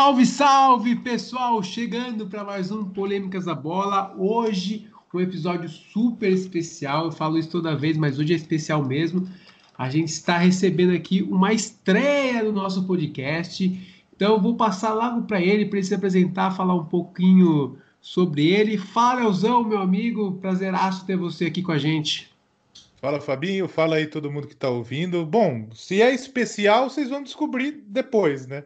Salve, salve, pessoal! Chegando para mais um Polêmicas da Bola. Hoje, um episódio super especial. Eu falo isso toda vez, mas hoje é especial mesmo. A gente está recebendo aqui uma estreia do nosso podcast. Então, eu vou passar logo para ele, para ele se apresentar, falar um pouquinho sobre ele. Fala, Elzão, meu amigo. Prazeraço ter você aqui com a gente. Fala, Fabinho. Fala aí todo mundo que está ouvindo. Bom, se é especial, vocês vão descobrir depois, né?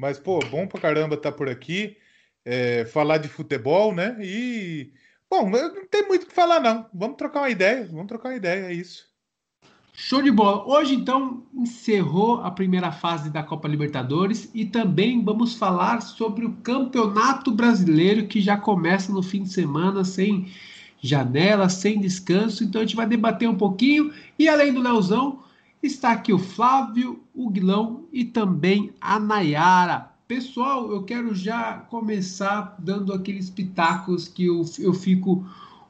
Mas, pô, bom pra caramba estar tá por aqui, é, falar de futebol, né? E, bom, não tem muito o que falar, não. Vamos trocar uma ideia, vamos trocar uma ideia, é isso. Show de bola. Hoje, então, encerrou a primeira fase da Copa Libertadores e também vamos falar sobre o Campeonato Brasileiro que já começa no fim de semana sem janela, sem descanso. Então, a gente vai debater um pouquinho e, além do Leozão, Está aqui o Flávio, o Guilão e também a Nayara. Pessoal, eu quero já começar dando aqueles pitacos que eu, eu fico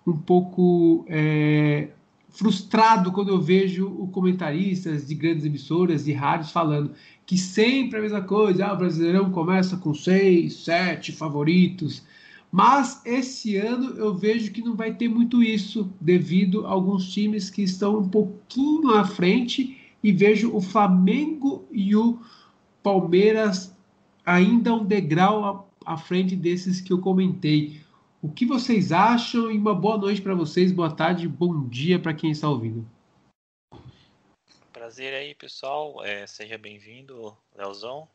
um pouco é, frustrado quando eu vejo o comentaristas de grandes emissoras e rádios falando que sempre a mesma coisa, ah, o Brasileirão começa com seis, sete favoritos. Mas esse ano eu vejo que não vai ter muito isso, devido a alguns times que estão um pouquinho à frente e vejo o Flamengo e o Palmeiras ainda um degrau à frente desses que eu comentei. O que vocês acham? E uma boa noite para vocês, boa tarde, bom dia para quem está ouvindo. Prazer aí, pessoal. É, seja bem-vindo, Leozão.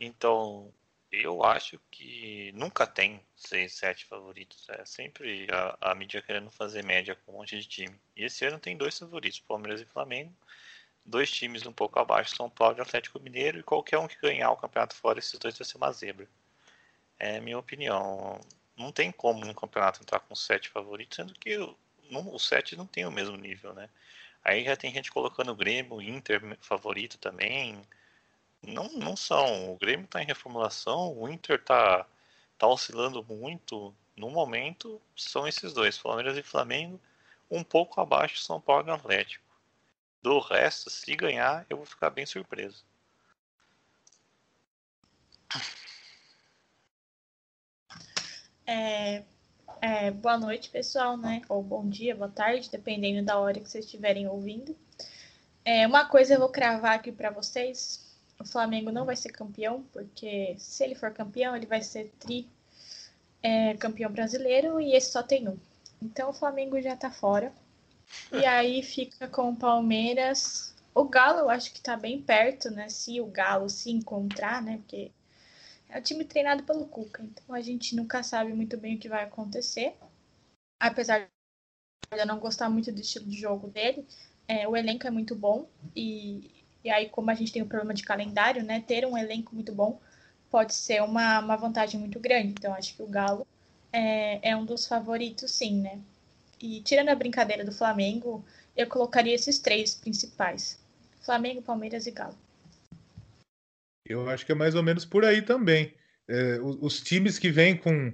Então, eu acho que nunca tem seis, sete favoritos. É sempre a, a mídia querendo fazer média com um monte de time. E esse ano tem dois favoritos, Palmeiras e Flamengo dois times um pouco abaixo, São Paulo e Atlético Mineiro, e qualquer um que ganhar o campeonato fora, esses dois vai ser uma zebra. É minha opinião. Não tem como um campeonato entrar com sete favoritos, sendo que o sete não tem o mesmo nível, né? Aí já tem gente colocando o Grêmio, o Inter favorito também. Não, não são. O Grêmio está em reformulação, o Inter está tá oscilando muito. No momento, são esses dois, Palmeiras e Flamengo, um pouco abaixo São Paulo e Atlético. Do resto, se ganhar, eu vou ficar bem surpreso. É, é, boa noite, pessoal, né? Ou bom dia, boa tarde, dependendo da hora que vocês estiverem ouvindo. É, uma coisa eu vou cravar aqui para vocês: o Flamengo não vai ser campeão, porque se ele for campeão, ele vai ser tri é, campeão brasileiro e esse só tem um. Então o Flamengo já tá fora. E aí fica com o Palmeiras. O Galo eu acho que tá bem perto, né? Se o Galo se encontrar, né? Porque é o time treinado pelo Cuca. Então a gente nunca sabe muito bem o que vai acontecer. Apesar de eu não gostar muito do estilo de jogo dele, é, o elenco é muito bom. E, e aí, como a gente tem o um problema de calendário, né? Ter um elenco muito bom pode ser uma, uma vantagem muito grande. Então acho que o Galo é, é um dos favoritos, sim, né? E tirando a brincadeira do Flamengo, eu colocaria esses três principais: Flamengo, Palmeiras e Galo. Eu acho que é mais ou menos por aí também. É, os, times que vêm com,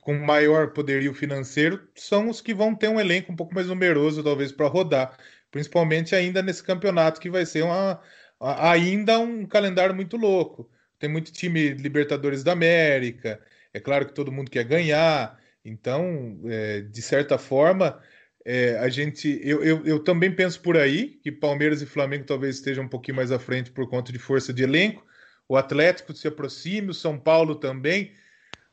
com maior poderio financeiro são os que vão ter um elenco um pouco mais numeroso, talvez, para rodar. Principalmente ainda nesse campeonato que vai ser uma, ainda um calendário muito louco. Tem muito time Libertadores da América. É claro que todo mundo quer ganhar. Então, é, de certa forma, é, a gente, eu, eu, eu, também penso por aí que Palmeiras e Flamengo talvez estejam um pouquinho mais à frente por conta de força de elenco. O Atlético se aproxime, o São Paulo também.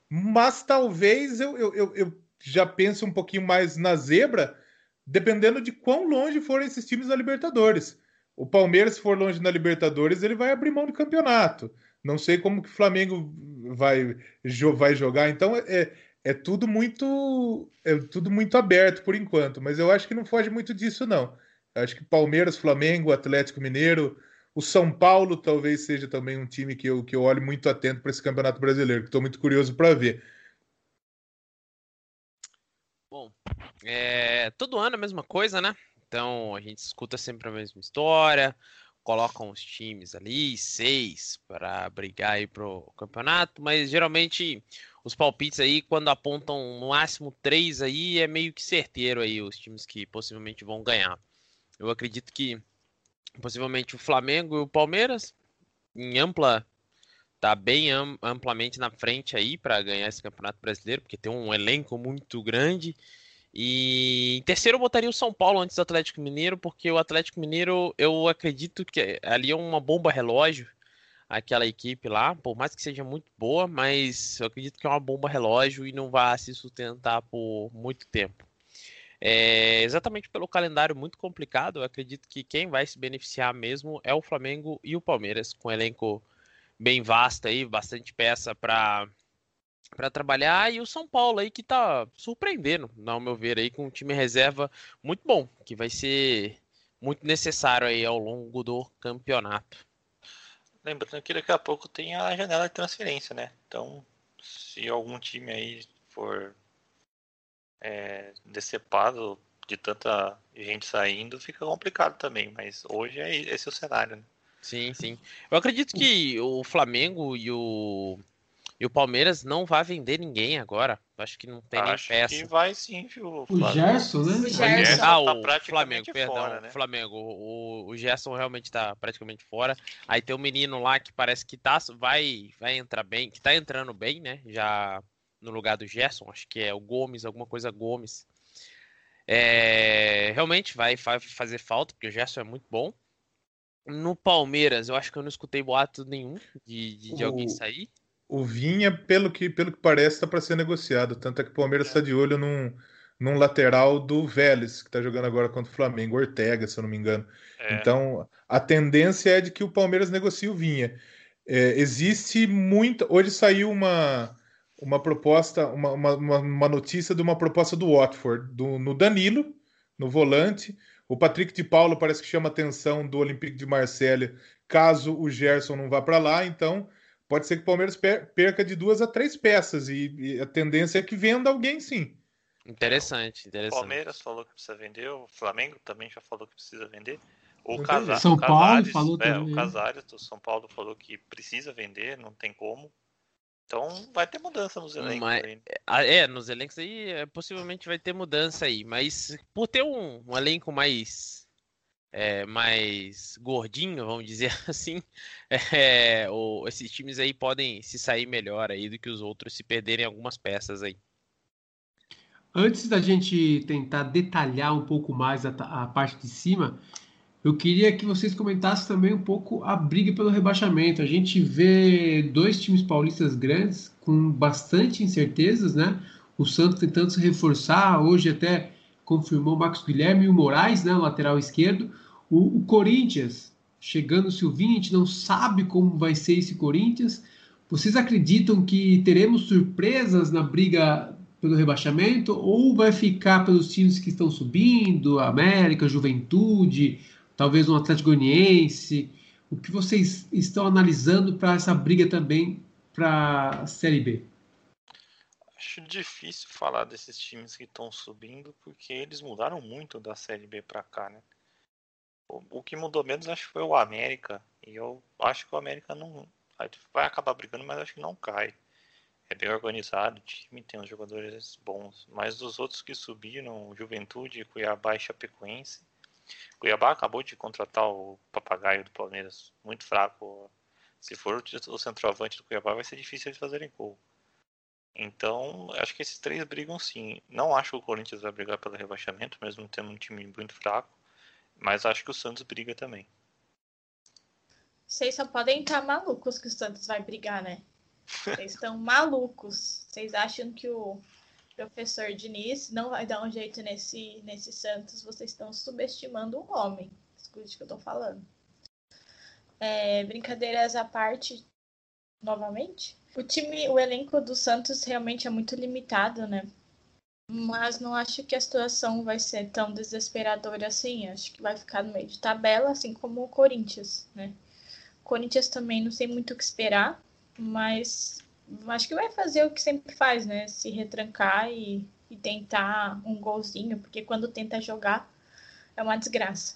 Mas talvez eu, eu, eu, eu já pense um pouquinho mais na zebra, dependendo de quão longe forem esses times da Libertadores. O Palmeiras, se for longe na Libertadores, ele vai abrir mão do campeonato. Não sei como que o Flamengo vai, vai jogar. Então, é, é tudo muito é tudo muito aberto por enquanto, mas eu acho que não foge muito disso não. Eu acho que Palmeiras, Flamengo, Atlético Mineiro, o São Paulo talvez seja também um time que eu, que eu olho muito atento para esse Campeonato Brasileiro, que estou muito curioso para ver. Bom, é, todo ano a mesma coisa, né? Então a gente escuta sempre a mesma história, colocam os times ali, seis, para brigar aí pro campeonato, mas geralmente os palpites aí, quando apontam no máximo três aí, é meio que certeiro aí os times que possivelmente vão ganhar. Eu acredito que possivelmente o Flamengo e o Palmeiras, em ampla tá bem amplamente na frente aí para ganhar esse Campeonato Brasileiro, porque tem um elenco muito grande. E em terceiro eu botaria o São Paulo antes do Atlético Mineiro, porque o Atlético Mineiro eu acredito que ali é uma bomba relógio, aquela equipe lá, por mais que seja muito boa, mas eu acredito que é uma bomba relógio e não vai se sustentar por muito tempo. É, exatamente pelo calendário muito complicado, eu acredito que quem vai se beneficiar mesmo é o Flamengo e o Palmeiras, com elenco bem vasto aí, bastante peça para para trabalhar e o São Paulo aí que tá surpreendendo, ao meu ver aí com um time reserva muito bom, que vai ser muito necessário aí ao longo do campeonato. Lembrando que daqui a pouco tem a janela de transferência, né? Então, se algum time aí for é, decepado de tanta gente saindo, fica complicado também. Mas hoje é esse é o cenário. Né? Sim, sim. Eu acredito que o Flamengo e o, e o Palmeiras não vai vender ninguém agora. Acho que não tem Acho nem peça. que vai sim, viu? O Gerson, né? O Gerson. Ah, tá o Flamengo, perdão. fora, né? O Flamengo. O, o Gerson realmente está praticamente fora. Aí tem um menino lá que parece que tá, vai, vai entrar bem, que tá entrando bem, né? Já no lugar do Gerson, acho que é o Gomes, alguma coisa Gomes. É, realmente vai, vai fazer falta, porque o Gerson é muito bom. No Palmeiras, eu acho que eu não escutei boato nenhum de, de, de alguém sair. O Vinha, pelo que, pelo que parece, está para ser negociado. Tanto é que o Palmeiras está de olho num, num lateral do Vélez, que está jogando agora contra o Flamengo, Ortega, se eu não me engano. É. Então, a tendência é de que o Palmeiras negocie o Vinha. É, existe muita. Hoje saiu uma, uma proposta, uma, uma, uma notícia de uma proposta do Watford, do, no Danilo, no volante. O Patrick de Paulo parece que chama atenção do Olympique de Marselha, caso o Gerson não vá para lá. Então, pode ser que o Palmeiras per- perca de duas a três peças e, e a tendência é que venda alguém sim. Interessante, O interessante. Palmeiras falou que precisa vender, o Flamengo também já falou que precisa vender. O Entendi. Casa- São o Paulo Casares, falou é, também. O Casares do São Paulo falou que precisa vender, não tem como. Então vai ter mudança nos elencos Mas- aí. né? É, nos elencos aí é, possivelmente vai ter mudança aí, mas por ter um, um elenco mais é, mais gordinho, vamos dizer assim, é, o- esses times aí podem se sair melhor aí do que os outros se perderem algumas peças aí. Antes da gente tentar detalhar um pouco mais a, a parte de cima, eu queria que vocês comentassem também um pouco a briga pelo rebaixamento. A gente vê dois times paulistas grandes com bastante incertezas, né? O Santos tentando se reforçar, hoje até confirmou o Marcos Guilherme e o Moraes, né? O lateral esquerdo. O, o Corinthians chegando o Silvinho, a gente não sabe como vai ser esse Corinthians. Vocês acreditam que teremos surpresas na briga pelo rebaixamento ou vai ficar pelos times que estão subindo, América, Juventude, talvez um Atlético Goianiense? O que vocês estão analisando para essa briga também para a Série B? Acho difícil falar desses times que estão subindo, porque eles mudaram muito da Série B pra cá, né? O, o que mudou menos acho que foi o América. E eu acho que o América não. Vai acabar brigando, mas acho que não cai. É bem organizado, o time tem uns jogadores bons. Mas dos outros que subiram, Juventude, Cuiabá e Chapecoense. Cuiabá acabou de contratar o papagaio do Palmeiras, muito fraco. Se for o centroavante do Cuiabá, vai ser difícil eles fazerem gol. Então, acho que esses três brigam sim. Não acho que o Corinthians vai brigar pelo rebaixamento, mesmo tendo um time muito fraco. Mas acho que o Santos briga também. Vocês só podem estar malucos que o Santos vai brigar, né? Vocês estão malucos. Vocês acham que o professor Diniz não vai dar um jeito nesse, nesse Santos? Vocês estão subestimando o homem. Escute o que eu tô falando. É, brincadeiras à parte, novamente. O time, o elenco do Santos realmente é muito limitado, né? Mas não acho que a situação vai ser tão desesperadora assim. Acho que vai ficar no meio de tabela, assim como o Corinthians, né? O Corinthians também não sei muito o que esperar, mas acho que vai fazer o que sempre faz, né? Se retrancar e, e tentar um golzinho, porque quando tenta jogar é uma desgraça.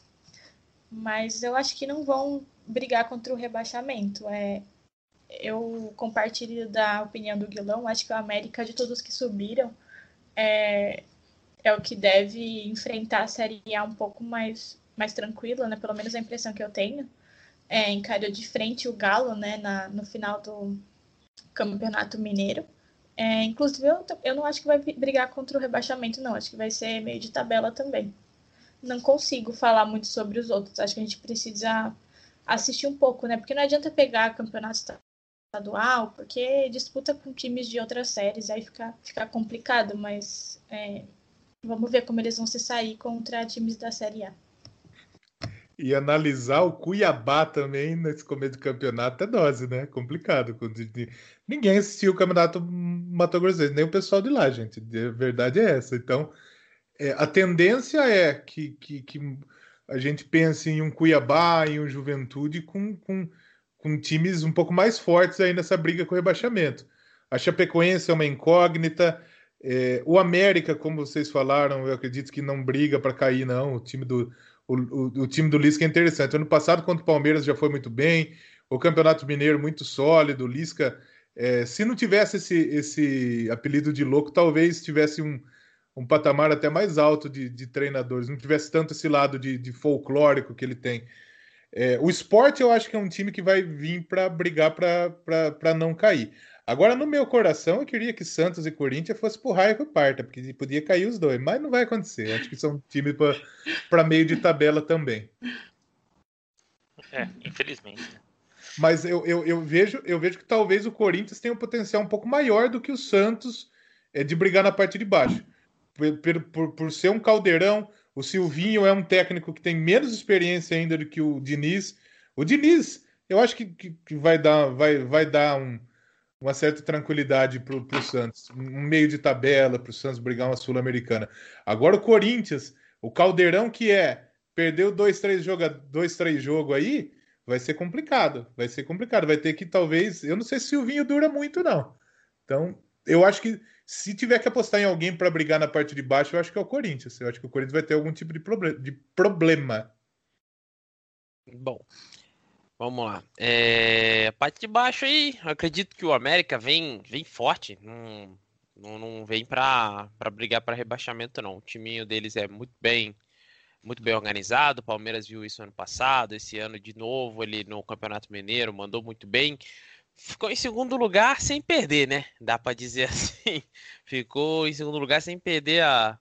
Mas eu acho que não vão brigar contra o rebaixamento. É, eu compartilho da opinião do Guilão. Acho que o América, de todos que subiram, é, é o que deve enfrentar a Série A um pouco mais, mais tranquila, né? Pelo menos a impressão que eu tenho. é, encarou de frente o Galo, né, na, no final do Campeonato Mineiro. É, inclusive, eu, eu não acho que vai brigar contra o rebaixamento, não. Acho que vai ser meio de tabela também. Não consigo falar muito sobre os outros. Acho que a gente precisa assistir um pouco, né? Porque não adianta pegar campeonato estadual, porque disputa com times de outras séries, aí fica, fica complicado, mas é, vamos ver como eles vão se sair contra times da Série A. E analisar o Cuiabá também nesse começo do campeonato é dose, né? Complicado. Ninguém assistiu o campeonato Mato Grossense, nem o pessoal de lá, gente. A verdade é essa. Então, é, a tendência é que, que, que, a gente pense em um Cuiabá, em um Juventude com, com, com times um pouco mais fortes aí nessa briga com o rebaixamento. A Chapecoense é uma incógnita. É, o América, como vocês falaram, eu acredito que não briga para cair, não. O time do o, o, o time do Lisca é interessante. Ano passado, contra o Palmeiras, já foi muito bem. O Campeonato Mineiro, muito sólido. O Lisca, é, se não tivesse esse, esse apelido de louco, talvez tivesse um, um patamar até mais alto de, de treinadores. Não tivesse tanto esse lado de, de folclórico que ele tem. É, o esporte, eu acho que é um time que vai vir para brigar para não cair. Agora, no meu coração, eu queria que Santos e Corinthians fossem pro raio que parta, porque podia cair os dois, mas não vai acontecer. Acho que são times para meio de tabela também. É, infelizmente. Mas eu, eu, eu, vejo, eu vejo que talvez o Corinthians tenha um potencial um pouco maior do que o Santos é, de brigar na parte de baixo. Por, por, por ser um caldeirão, o Silvinho é um técnico que tem menos experiência ainda do que o Diniz. O Diniz, eu acho que, que, que vai dar, vai, vai dar um uma certa tranquilidade para o Santos, um meio de tabela para o Santos brigar uma Sul-Americana. Agora o Corinthians, o caldeirão que é, perdeu dois, três jogos dois, três jogos aí, vai ser complicado. Vai ser complicado. Vai ter que talvez, eu não sei se o Vinho dura muito não. Então, eu acho que se tiver que apostar em alguém para brigar na parte de baixo, eu acho que é o Corinthians. Eu acho que o Corinthians vai ter algum tipo de, proble de problema. Bom, Vamos lá. É, a parte de baixo aí, acredito que o América vem, vem forte. Não, não, não vem para brigar para rebaixamento, não. O timinho deles é muito bem muito bem organizado. O Palmeiras viu isso ano passado, esse ano de novo, ele no Campeonato Mineiro mandou muito bem. Ficou em segundo lugar sem perder, né? Dá para dizer assim. Ficou em segundo lugar sem perder a,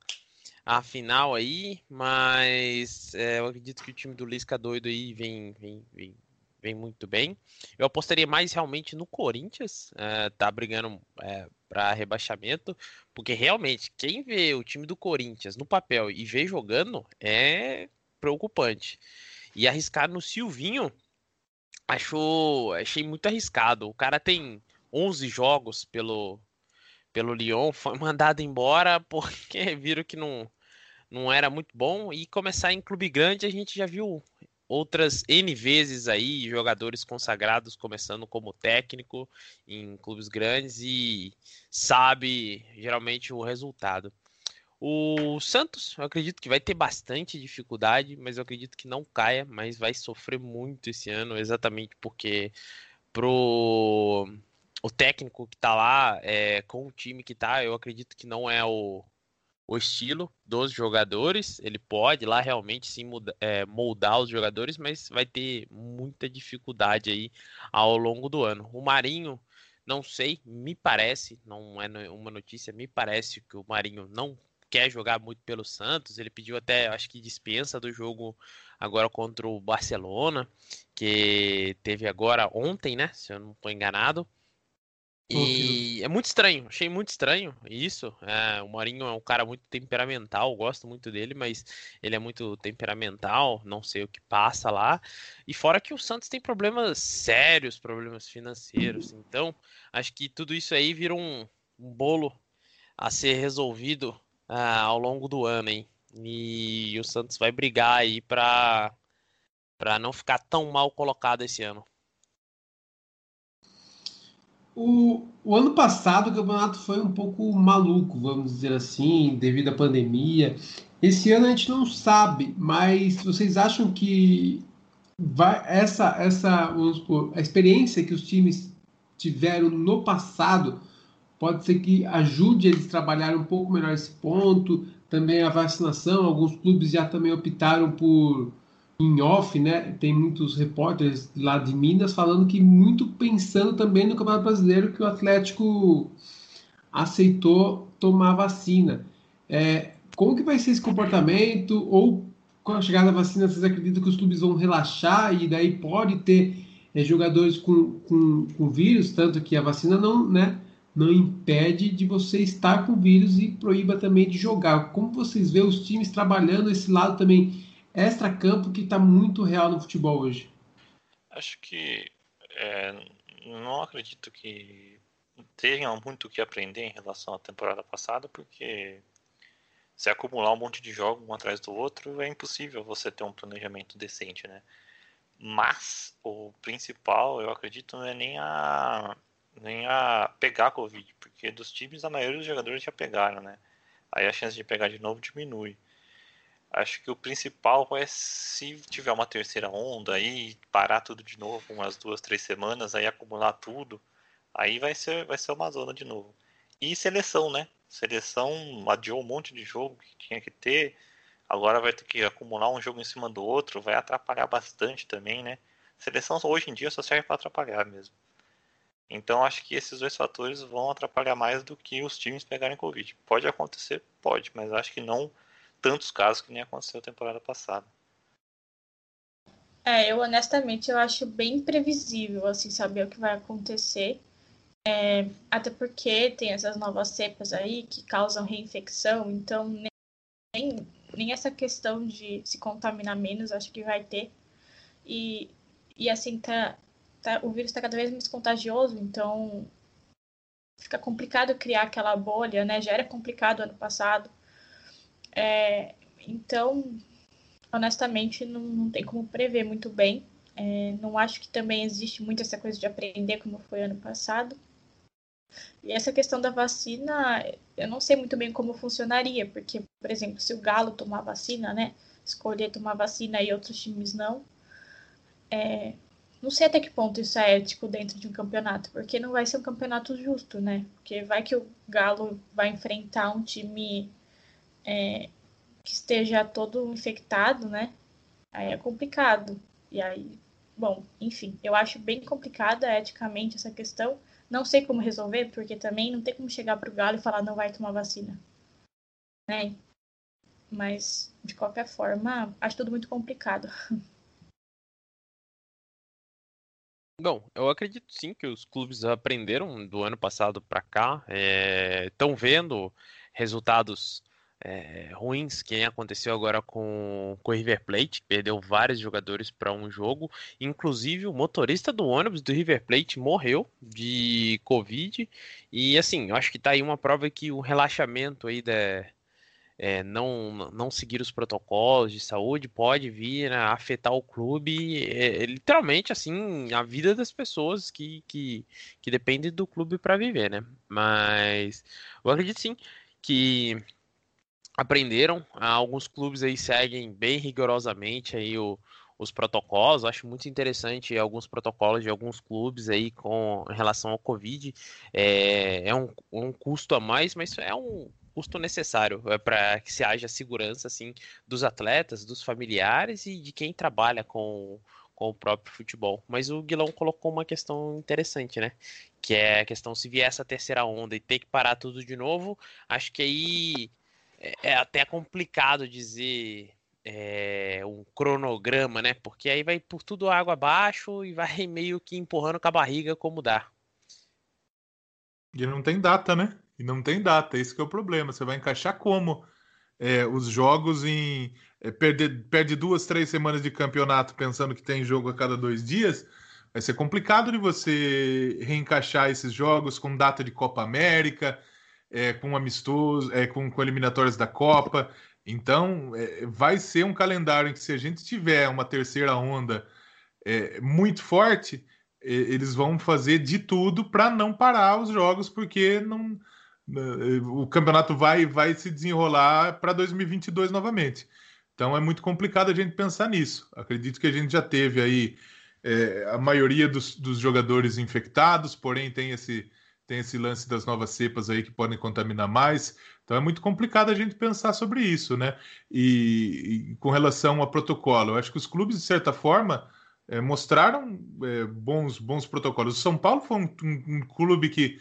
a final aí, mas é, eu acredito que o time do Lisca doido aí vem, vem, vem vem muito bem. Eu apostaria mais realmente no Corinthians, é, tá brigando é, para rebaixamento, porque realmente quem vê o time do Corinthians no papel e vê jogando é preocupante. E arriscar no Silvinho, achou, achei muito arriscado. O cara tem 11 jogos pelo pelo Lyon, foi mandado embora porque viram que não não era muito bom e começar em clube grande a gente já viu outras N vezes aí, jogadores consagrados começando como técnico em clubes grandes e sabe geralmente o resultado. O Santos, eu acredito que vai ter bastante dificuldade, mas eu acredito que não caia, mas vai sofrer muito esse ano, exatamente porque pro o técnico que tá lá, é, com o time que tá, eu acredito que não é o, o estilo dos jogadores. Ele pode lá realmente sim muda, é, moldar os jogadores, mas vai ter muita dificuldade aí ao longo do ano. O Marinho, não sei, me parece, não é uma notícia, me parece que o Marinho não quer jogar muito pelo Santos. Ele pediu até, acho que dispensa do jogo agora contra o Barcelona, que teve agora ontem, né? Se eu não estou enganado. E é muito estranho, achei muito estranho isso. É, o Marinho é um cara muito temperamental, gosto muito dele, mas ele é muito temperamental, não sei o que passa lá. E fora que o Santos tem problemas sérios, problemas financeiros. Então, acho que tudo isso aí vira um, um bolo a ser resolvido uh, ao longo do ano, hein? E o Santos vai brigar aí para para não ficar tão mal colocado esse ano. O, o, ano passado o campeonato foi um pouco maluco, vamos dizer assim, devido à pandemia. Esse ano a gente não sabe, mas vocês acham que vai, essa, essa supor, a experiência que os times tiveram no passado pode ser que ajude eles a trabalhar um pouco melhor esse ponto? Também a vacinação, alguns clubes já também optaram por em off, né, tem muitos repórteres lá de Minas falando que muito pensando também no Campeonato Brasileiro que o Atlético aceitou tomar vacina. É, como que vai ser esse comportamento? Ou com a chegada da vacina, vocês acreditam que os clubes vão relaxar e daí pode ter é, jogadores com, com, com vírus, tanto que a vacina não, né, não impede de você estar com vírus e proíba também de jogar. Como vocês vê os times trabalhando esse lado também extra-campo que está muito real no futebol hoje? Acho que é, não acredito que tenham muito o que aprender em relação à temporada passada, porque se acumular um monte de jogos um atrás do outro, é impossível você ter um planejamento decente, né? Mas o principal, eu acredito, não é nem a nem a pegar Covid, porque dos times a maioria dos jogadores já pegaram, né? Aí a chance de pegar de novo diminui. Acho que o principal é se tiver uma terceira onda aí, parar tudo de novo umas duas, três semanas, aí acumular tudo, aí vai ser, vai ser uma zona de novo. E seleção, né? Seleção adiou um monte de jogo que tinha que ter, agora vai ter que acumular um jogo em cima do outro, vai atrapalhar bastante também, né? Seleção hoje em dia só serve para atrapalhar mesmo. Então acho que esses dois fatores vão atrapalhar mais do que os times pegarem Covid. Pode acontecer? Pode, mas acho que não tantos casos que nem aconteceu temporada passada. É, eu honestamente eu acho bem previsível assim saber o que vai acontecer. É, até porque tem essas novas cepas aí que causam reinfecção, então nem, nem essa questão de se contaminar menos acho que vai ter. E, e assim, tá, tá, o vírus está cada vez mais contagioso, então fica complicado criar aquela bolha, né? Já era complicado ano passado. É, então, honestamente, não, não tem como prever muito bem. É, não acho que também existe muito essa coisa de aprender como foi ano passado. E essa questão da vacina, eu não sei muito bem como funcionaria, porque, por exemplo, se o Galo tomar vacina, né? Escolher tomar vacina e outros times não. É, não sei até que ponto isso é ético dentro de um campeonato, porque não vai ser um campeonato justo, né? Porque vai que o Galo vai enfrentar um time é, que esteja todo infectado, né? Aí é complicado. E aí, bom, enfim, eu acho bem complicada eticamente essa questão. Não sei como resolver, porque também não tem como chegar pro Galo e falar não vai tomar vacina. Né? Mas, de qualquer forma, acho tudo muito complicado. Bom, eu acredito sim que os clubes aprenderam do ano passado para cá, estão é, vendo resultados é, ruins, que aconteceu agora com, com o River Plate, perdeu vários jogadores para um jogo, inclusive o motorista do ônibus do River Plate morreu de Covid, e assim, eu acho que está aí uma prova que o relaxamento aí da é, não, não seguir os protocolos de saúde pode vir a afetar o clube, é, literalmente, assim, a vida das pessoas que, que, que dependem do clube para viver, né? Mas eu acredito sim que aprenderam, alguns clubes aí seguem bem rigorosamente aí o, os protocolos. Acho muito interessante alguns protocolos de alguns clubes aí com relação ao Covid. É, é um, um custo a mais, mas é um custo necessário é, para que se haja segurança assim dos atletas, dos familiares e de quem trabalha com, com o próprio futebol. Mas o Guilão colocou uma questão interessante, né? Que é a questão se vier essa terceira onda e ter que parar tudo de novo, acho que aí é, é até complicado dizer é, um cronograma, né? Porque aí vai por tudo água abaixo e vai meio que empurrando com a barriga como dá. E não tem data, né? E não tem data, esse é o problema. Você vai encaixar como é, os jogos em. É, perde, perde duas, três semanas de campeonato pensando que tem jogo a cada dois dias. Vai ser complicado de você reencaixar esses jogos com data de Copa América, é, com amistoso, é, com, com eliminatórias da Copa. Então, é, vai ser um calendário em que, se a gente tiver uma terceira onda é, muito forte, é, eles vão fazer de tudo para não parar os jogos, porque não, o campeonato vai, vai se desenrolar para 2022 novamente. Então é muito complicado a gente pensar nisso. Acredito que a gente já teve aí é, a maioria dos, dos, jogadores infectados, porém tem esse, tem esse lance das novas cepas aí que podem contaminar mais. Então é muito complicado a gente pensar sobre isso, né? E, e com relação ao protocolo, eu acho que os clubes, de certa forma, é, mostraram é, bons, bons protocolos. O São Paulo foi um, um, um, clube que,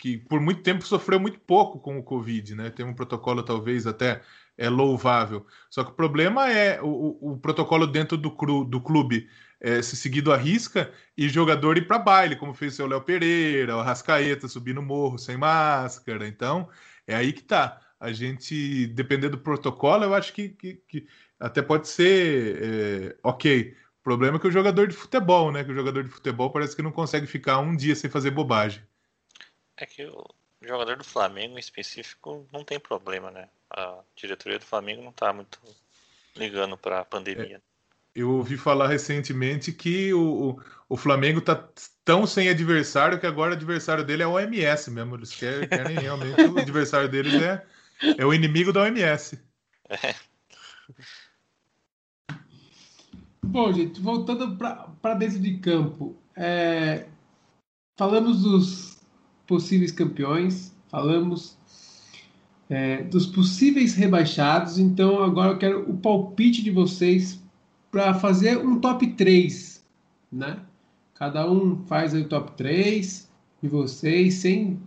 que por muito tempo sofreu muito pouco com o Covid, né? Tem um protocolo talvez até é louvável. Só que o problema é o, o protocolo dentro do, cru, do clube é, se seguido à risca e jogador ir para baile, como fez o seu Léo Pereira, o Rascaeta subir no morro sem máscara. Então, é aí que tá. A gente, dependendo do protocolo, eu acho que, que, que até pode ser é, ok. O problema é que o jogador de futebol, né? Que o jogador de futebol parece que não consegue ficar um dia sem fazer bobagem. É que o jogador do Flamengo em específico não tem problema, né? A diretoria do Flamengo não tá muito ligando para a pandemia. É. Eu ouvi falar recentemente que o, o, o, Flamengo tá tão sem adversário que agora o adversário dele é o OMS mesmo. Eles querem, querem realmente o adversário deles é, é o inimigo da OMS. É. Bom, gente, voltando para dentro de campo, é, falamos dos possíveis campeões, falamos é, dos possíveis rebaixados, então agora eu quero o palpite de vocês para fazer um top 3, né? Cada um faz aí o top 3 de vocês, sem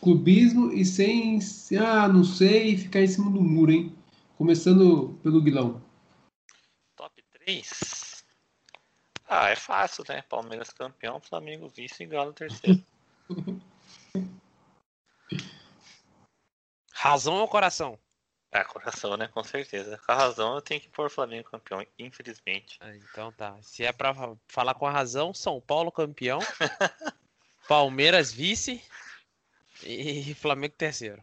clubismo e sem, ah, não sei, ficar em cima do muro, hein? Começando pelo Guilão. Top 3? Ah, é fácil, né? Palmeiras campeão, Flamengo vice e Galo terceiro. Razão ou coração? É, coração, né? Com certeza. Com a razão eu tenho que pôr o Flamengo campeão, infelizmente. Ah, então tá. Se é pra falar com a razão, São Paulo campeão, Palmeiras vice e Flamengo terceiro.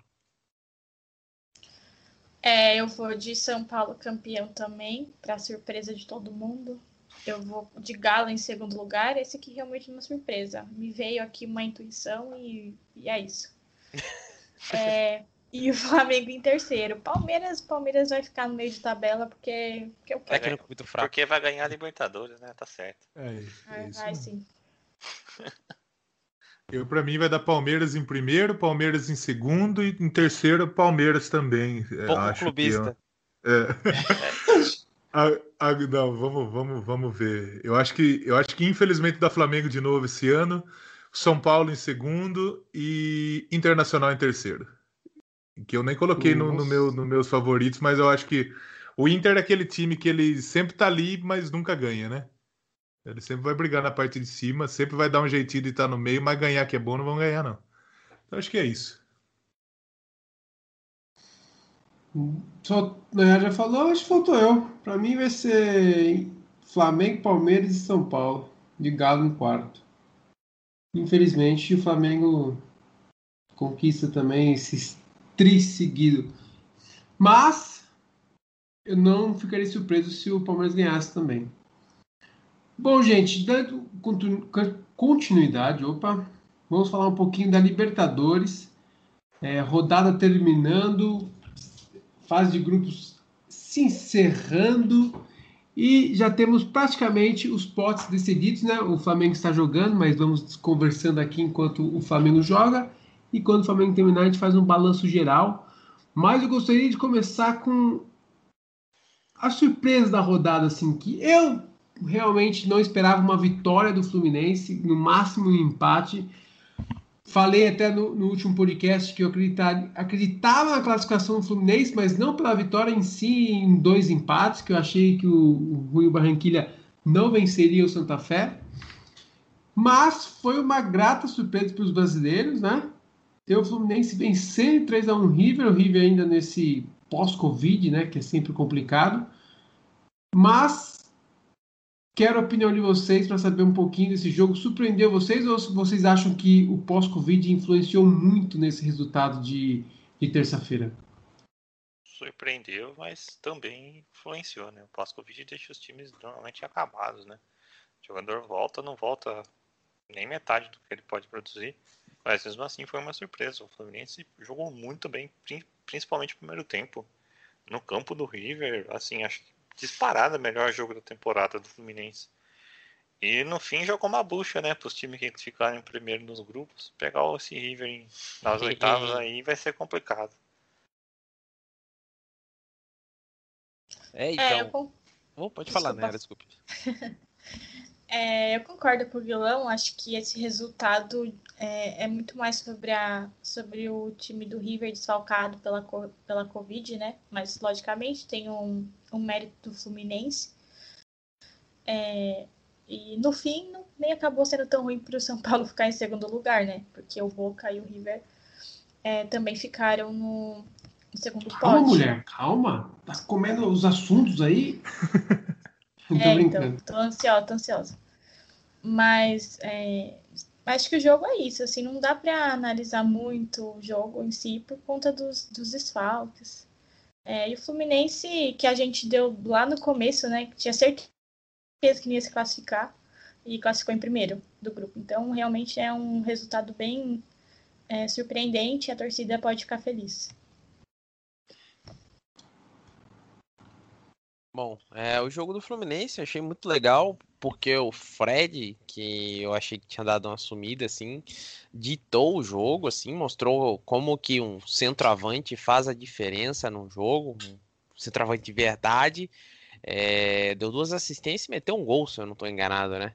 É, eu vou de São Paulo campeão também, pra surpresa de todo mundo. Eu vou de Galo em segundo lugar. Esse aqui realmente é uma surpresa. Me veio aqui uma intuição e, e é isso. É, e o Flamengo em terceiro. Palmeiras, Palmeiras vai ficar no meio de tabela porque, porque eu quero. É muito fraco. Porque vai ganhar a Libertadores, né? Tá certo. É, é vai, sim. Eu, para mim, vai dar Palmeiras em primeiro, Palmeiras em segundo e em terceiro, Palmeiras também. É, Pouco acho clubista. Que eu... é. a, a, não, vamos, vamos, vamos ver. Eu acho que, eu acho que infelizmente dá Flamengo de novo esse ano, São Paulo em segundo e Internacional em terceiro que eu nem coloquei no, no meu, nos meus favoritos, mas eu acho que o Inter é aquele time que ele sempre tá ali, mas nunca ganha, né? Ele sempre vai brigar na parte de cima, sempre vai dar um jeitinho de estar tá no meio, mas ganhar que é bom não vão ganhar, não. Então acho que é isso. Só, né, já falou, acho que faltou eu. Para mim vai ser Flamengo, Palmeiras e São Paulo, de Galo em quarto. Infelizmente, o Flamengo conquista também esses tri seguido. Mas eu não ficaria surpreso se o Palmeiras ganhasse também. Bom, gente, dando continuidade, opa, vamos falar um pouquinho da Libertadores. É, rodada terminando, fase de grupos se encerrando e já temos praticamente os potes decididos, né? O Flamengo está jogando, mas vamos conversando aqui enquanto o Flamengo joga. E quando o Flamengo terminar, a gente faz um balanço geral. Mas eu gostaria de começar com a surpresa da rodada, assim, que eu realmente não esperava uma vitória do Fluminense, no máximo um empate. Falei até no, no último podcast que eu acreditava, acreditava na classificação do Fluminense, mas não pela vitória em si, em dois empates, que eu achei que o, o Rui Barranquilha não venceria o Santa Fé. Mas foi uma grata surpresa para os brasileiros, né? Tem o Fluminense vencendo 3 a 1 River, o River ainda nesse pós-Covid, né, que é sempre complicado. Mas quero a opinião de vocês para saber um pouquinho desse jogo. Surpreendeu vocês ou vocês acham que o pós-Covid influenciou muito nesse resultado de, de terça-feira? Surpreendeu, mas também influenciou, né? O pós-Covid deixa os times normalmente acabados, né? O jogador volta, não volta nem metade do que ele pode produzir. Mas mesmo assim foi uma surpresa. O Fluminense jogou muito bem, principalmente no primeiro tempo. No campo do River, assim, acho que disparada melhor jogo da temporada do Fluminense. E no fim jogou uma bucha, né? Para os times que ficarem primeiro nos grupos. Pegar esse River nas oitavas aí vai ser complicado. É, então. É, eu... oh, pode falar, né? Desculpe. é, eu concordo com o vilão. Acho que esse resultado é, é, muito mais sobre, a, sobre o time do River desfalcado pela, pela Covid, né? Mas, logicamente, tem um, um mérito do Fluminense. É, e no fim, não, nem acabou sendo tão ruim para o São Paulo ficar em segundo lugar, né? Porque o Boca e o River é, também ficaram no, no segundo calma, Calma, mulher, calma. Tá comendo os assuntos aí? é, então, tô ansiosa, tô ansiosa. Mas é, acho que o jogo é isso, assim, não dá para analisar muito o jogo em si por conta dos, dos desfalques. É, e o Fluminense, que a gente deu lá no começo, né, que tinha certeza que ia se classificar e classificou em primeiro do grupo. Então, realmente é um resultado bem é, surpreendente e a torcida pode ficar feliz. Bom, é, o jogo do Fluminense eu achei muito legal, porque o Fred, que eu achei que tinha dado uma sumida, assim, ditou o jogo, assim, mostrou como que um centroavante faz a diferença no jogo, um centroavante de verdade, é, deu duas assistências e meteu um gol, se eu não estou enganado, né?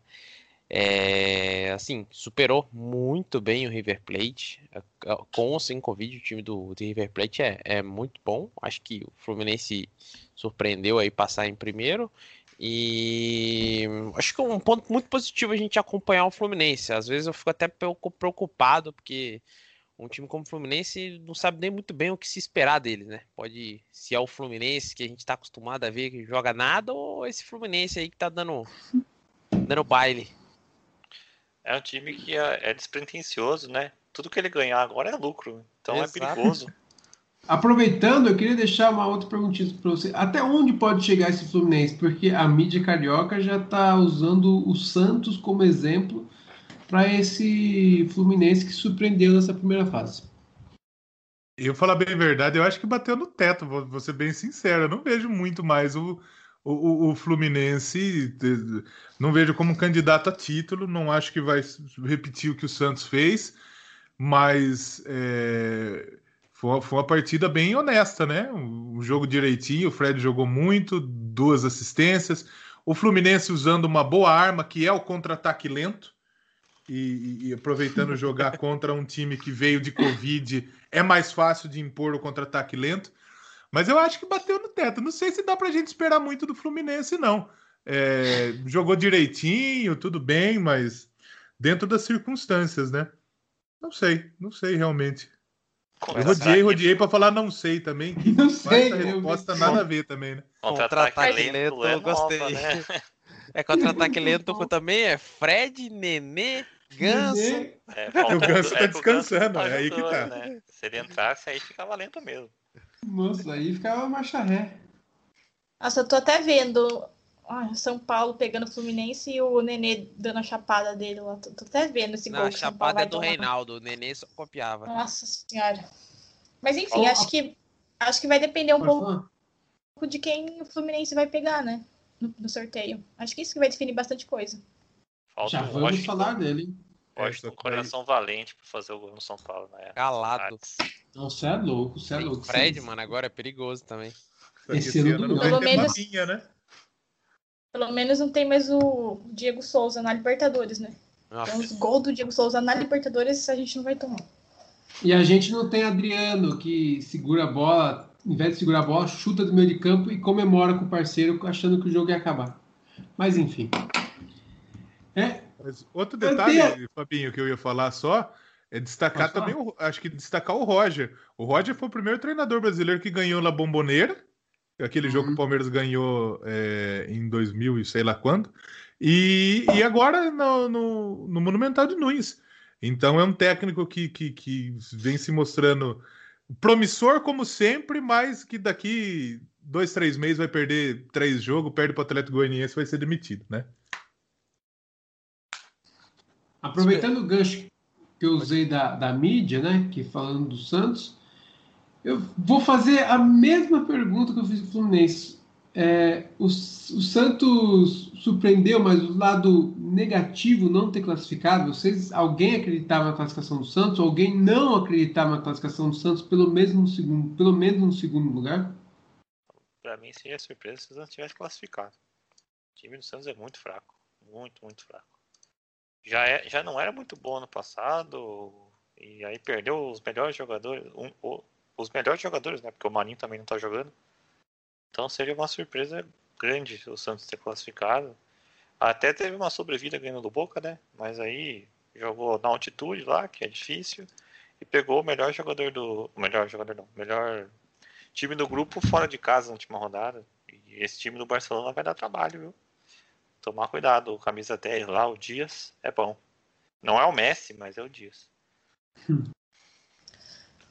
É, assim, superou muito bem o River Plate. Com ou sem Covid, o time do, do River Plate é, é, muito bom. Acho que o Fluminense surpreendeu aí passar em primeiro. E acho que é um ponto muito positivo a gente acompanhar o Fluminense. Às vezes eu fico até preocupado, porque um time como o Fluminense não sabe nem muito bem o que se esperar deles, né? Pode se é o Fluminense que a gente está acostumado a ver que joga nada, ou esse Fluminense aí que tá dando, dando baile. É um time que é, é despretensioso, né? Tudo que ele ganhar agora é lucro, então é Exato. é perigoso. Aproveitando, eu queria deixar uma outra perguntinha para você. Até onde pode chegar esse Fluminense? Porque a mídia carioca já está usando o Santos como exemplo para esse Fluminense que surpreendeu nessa primeira fase? Eu falar bem a verdade, eu acho que bateu no teto, vou, ser bem sincero. Eu não vejo muito mais o, o, o, Fluminense, não vejo como candidato a título, não acho que vai repetir o que o Santos fez, mas é, foi, foi, uma partida bem honesta, né? Um jogo direitinho, o Fred jogou muito, duas assistências, o Fluminense usando uma boa arma, que é o contra-ataque lento e, e, aproveitando jogar contra um time que veio de Covid, é mais fácil de impor o contra-ataque lento. Mas eu acho que bateu no teto. Não sei se dá pra gente esperar muito do Fluminense, não. É, jogou direitinho, tudo bem, mas dentro das circunstâncias, né? Não sei, não sei realmente. Eu rodeei, rodeei para falar não sei também. Que não sei. A resposta nada a ver também, né? Contra-ataque lento, lento, eu gostei. Nova, né? É contra-ataque lento também é Fred, Nenê, Ganso. É, o Ganso tá é, descansando, é aí que tá. Né? Se ele entrasse, aí ficava lento mesmo. Nossa, aí ficava marcha ré. Nossa, eu tô até vendo São Paulo pegando o Fluminense e o Nenê dando a chapada dele lá. Tô, tô até vendo esse Não, gol. A chapada é do tomar. Reinaldo, o Nenê só copiava. Nossa senhora. Mas enfim, oh, acho que acho que vai depender um pouco falar? de quem o Fluminense vai pegar, né? no, no, sorteio. Acho que isso que vai definir bastante coisa. Falta Já vamos Washington, falar dele. Washington é, coração valente para fazer o gol no São Paulo, né? Calado. Não, você é louco, você é louco. Fred, sim. mano, agora é perigoso também. Esse, Esse ano, não pelo menos, né? Pelo menos não tem mais o Diego Souza na Libertadores, né? Nossa. Então, os gols do Diego Souza na Libertadores a gente não vai tomar. E a gente não tem Adriano que segura a bola em vez de segurar a bola, chuta do meio de campo e comemora com o parceiro, achando que o jogo ia acabar. Mas enfim. É. Mas outro detalhe, tenho... Fabinho, que eu ia falar só, é destacar também, o, acho que destacar o Roger. O Roger foi o primeiro treinador brasileiro que ganhou na Bomboneira, aquele uhum. jogo que o uhum. Palmeiras ganhou é, em 2000 e sei lá quando, e, e agora no, no, no Monumental de Nunes. Então é um técnico que, que, que vem se mostrando promissor como sempre, mas que daqui dois, três meses vai perder três jogos, perde para o Atlético Goianiense vai ser demitido, né? Aproveitando o gancho que eu usei da, da mídia, né, que falando do Santos, eu vou fazer a mesma pergunta que eu fiz para o Fluminense. É, o, o Santos surpreendeu, mas o lado negativo não ter classificado? Vocês, alguém acreditava na classificação do Santos? Alguém não acreditava na classificação do Santos pelo mesmo segundo, pelo menos no segundo lugar? Para mim seria surpresa se o Santos tivesse classificado. O time do Santos é muito fraco, muito, muito fraco. Já, é, já não era muito bom no passado e aí perdeu os melhores jogadores, um, os melhores jogadores, né? Porque o Marinho também não tá jogando. Então seria uma surpresa grande o Santos ter classificado. Até teve uma sobrevida ganhando do Boca, né? Mas aí jogou na altitude lá, que é difícil, e pegou o melhor jogador do. Melhor jogador não, melhor time do grupo fora de casa na última rodada. E esse time do Barcelona vai dar trabalho, viu? Tomar cuidado, o camisa 10 lá, o Dias, é bom. Não é o Messi, mas é o Dias.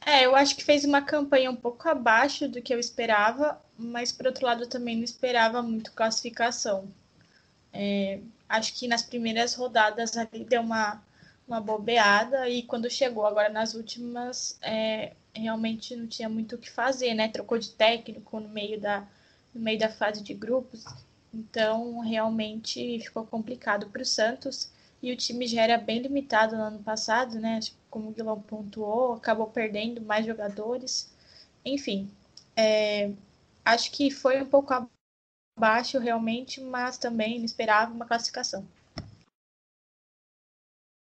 É, eu acho que fez uma campanha um pouco abaixo do que eu esperava, mas por outro lado também não esperava muito classificação. É, acho que nas primeiras rodadas ali deu uma, uma bobeada e quando chegou agora nas últimas é, realmente não tinha muito o que fazer, né? Trocou de técnico no meio da, no meio da fase de grupos, então realmente ficou complicado para o Santos e o time já era bem limitado no ano passado, né? Como o Guilherme pontuou, acabou perdendo mais jogadores. Enfim, é, acho que foi um pouco abaixo realmente, mas também esperava uma classificação.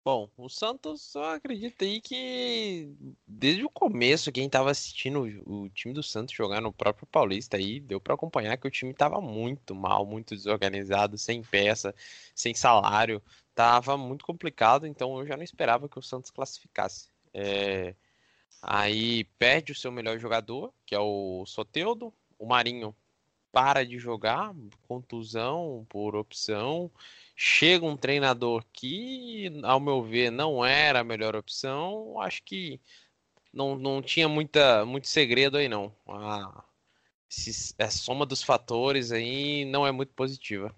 Bom, o Santos, eu acredito aí que desde o começo, quem estava assistindo o, time do Santos jogar no próprio Paulista aí, deu para acompanhar que o time estava muito mal, muito desorganizado, sem peça, sem salário, tava muito complicado, então eu já não esperava que o Santos classificasse. É, aí perde o seu melhor jogador, que é o Soteudo, o Marinho para de jogar, contusão por opção. Chega um treinador que, ao meu ver, não era a melhor opção. Acho que não, não tinha muita, muito segredo aí, não. A, a soma dos fatores aí não é muito positiva.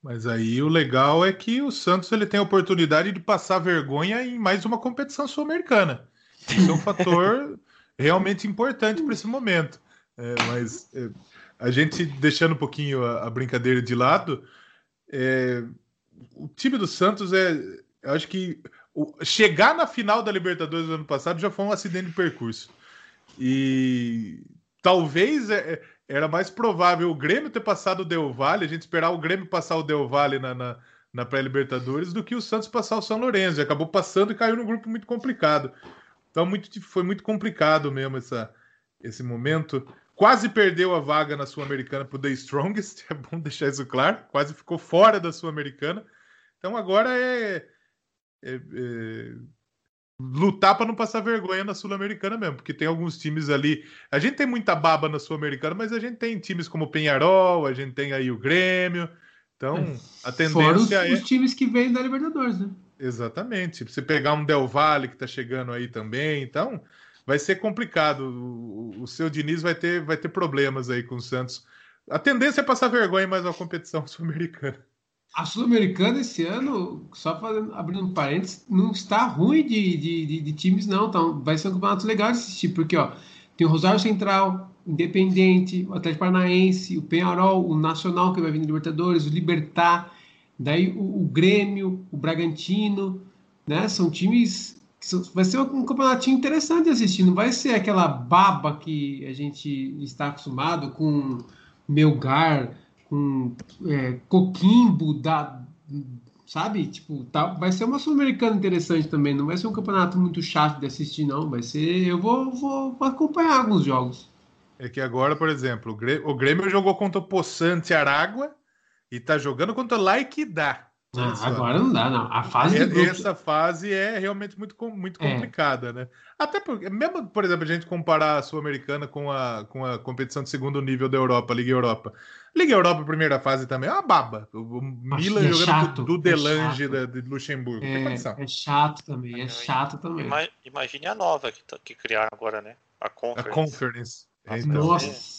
Mas aí o legal é que o Santos ele tem a oportunidade de passar vergonha em mais uma competição sul-americana. Isso é um fator realmente importante para esse momento. É, mas é, a gente deixando um pouquinho a, a brincadeira de lado, é, o time do Santos é, eu acho que o, chegar na final da Libertadores do ano passado já foi um acidente de percurso. E talvez é, era mais provável o Grêmio ter passado o Del Valle, a gente esperar o Grêmio passar o Del Valle na, na, na pré-Libertadores, do que o Santos passar o São Lourenço. acabou passando e caiu num grupo muito complicado. Então muito, foi muito complicado mesmo essa, esse momento. Quase perdeu a vaga na Sul-Americana para o The Strongest, é bom deixar isso claro. Quase ficou fora da Sul-Americana. Então agora é, é, é lutar para não passar vergonha na Sul-Americana mesmo, porque tem alguns times ali. A gente tem muita baba na Sul-Americana, mas a gente tem times como o Penharol, a gente tem aí o Grêmio. Então, é. a tendência Fora os, é. os times que vêm da Libertadores, né? Exatamente. Você pegar um Del Valle que está chegando aí também, então vai ser complicado. O, o seu Diniz vai ter, vai ter problemas aí com o Santos. A tendência é passar vergonha em mais uma competição sul-americana. A Sul-Americana esse ano, só fazendo, abrindo um parênteses, não está ruim de, de, de, de, times, não. Então, vai ser um campeonato legal de assistir, porque ó, tem o Rosário Central, Independente, o Atlético Paranaense, o Penharol, o Nacional, que vai vir no Libertadores, o Libertar, daí o, o Grêmio, o Bragantino, né? São times. Vai ser um campeonatinho interessante de assistir, não vai ser aquela baba que a gente está acostumado com Melgar com é, Coquimbo, da, sabe? Tipo, tá, vai ser uma Sul-Americana interessante também. Não vai ser um campeonato muito chato de assistir, não. Vai ser. Eu vou, vou, acompanhar alguns jogos. É que agora, por exemplo, o Grêmio, o Grêmio jogou contra o Poçante Aragua e tá jogando contra o Laikidá. Ah, agora não dá, não. A fase é, grupos... Essa fase é realmente muito, muito é. complicada, é. né? Até porque, mesmo, por exemplo, a gente comparar a Sul-Americana com a, com a competição de segundo nível da Europa, Liga Europa. Liga Europa, primeira fase também, é uma baba. O Milan é jogando chato, do, do é Delange é de Luxemburgo. É, é, chato também, é chato também. Imagine a nova que, que criaram agora, né? A Conference. A Conference. Então, Nossa.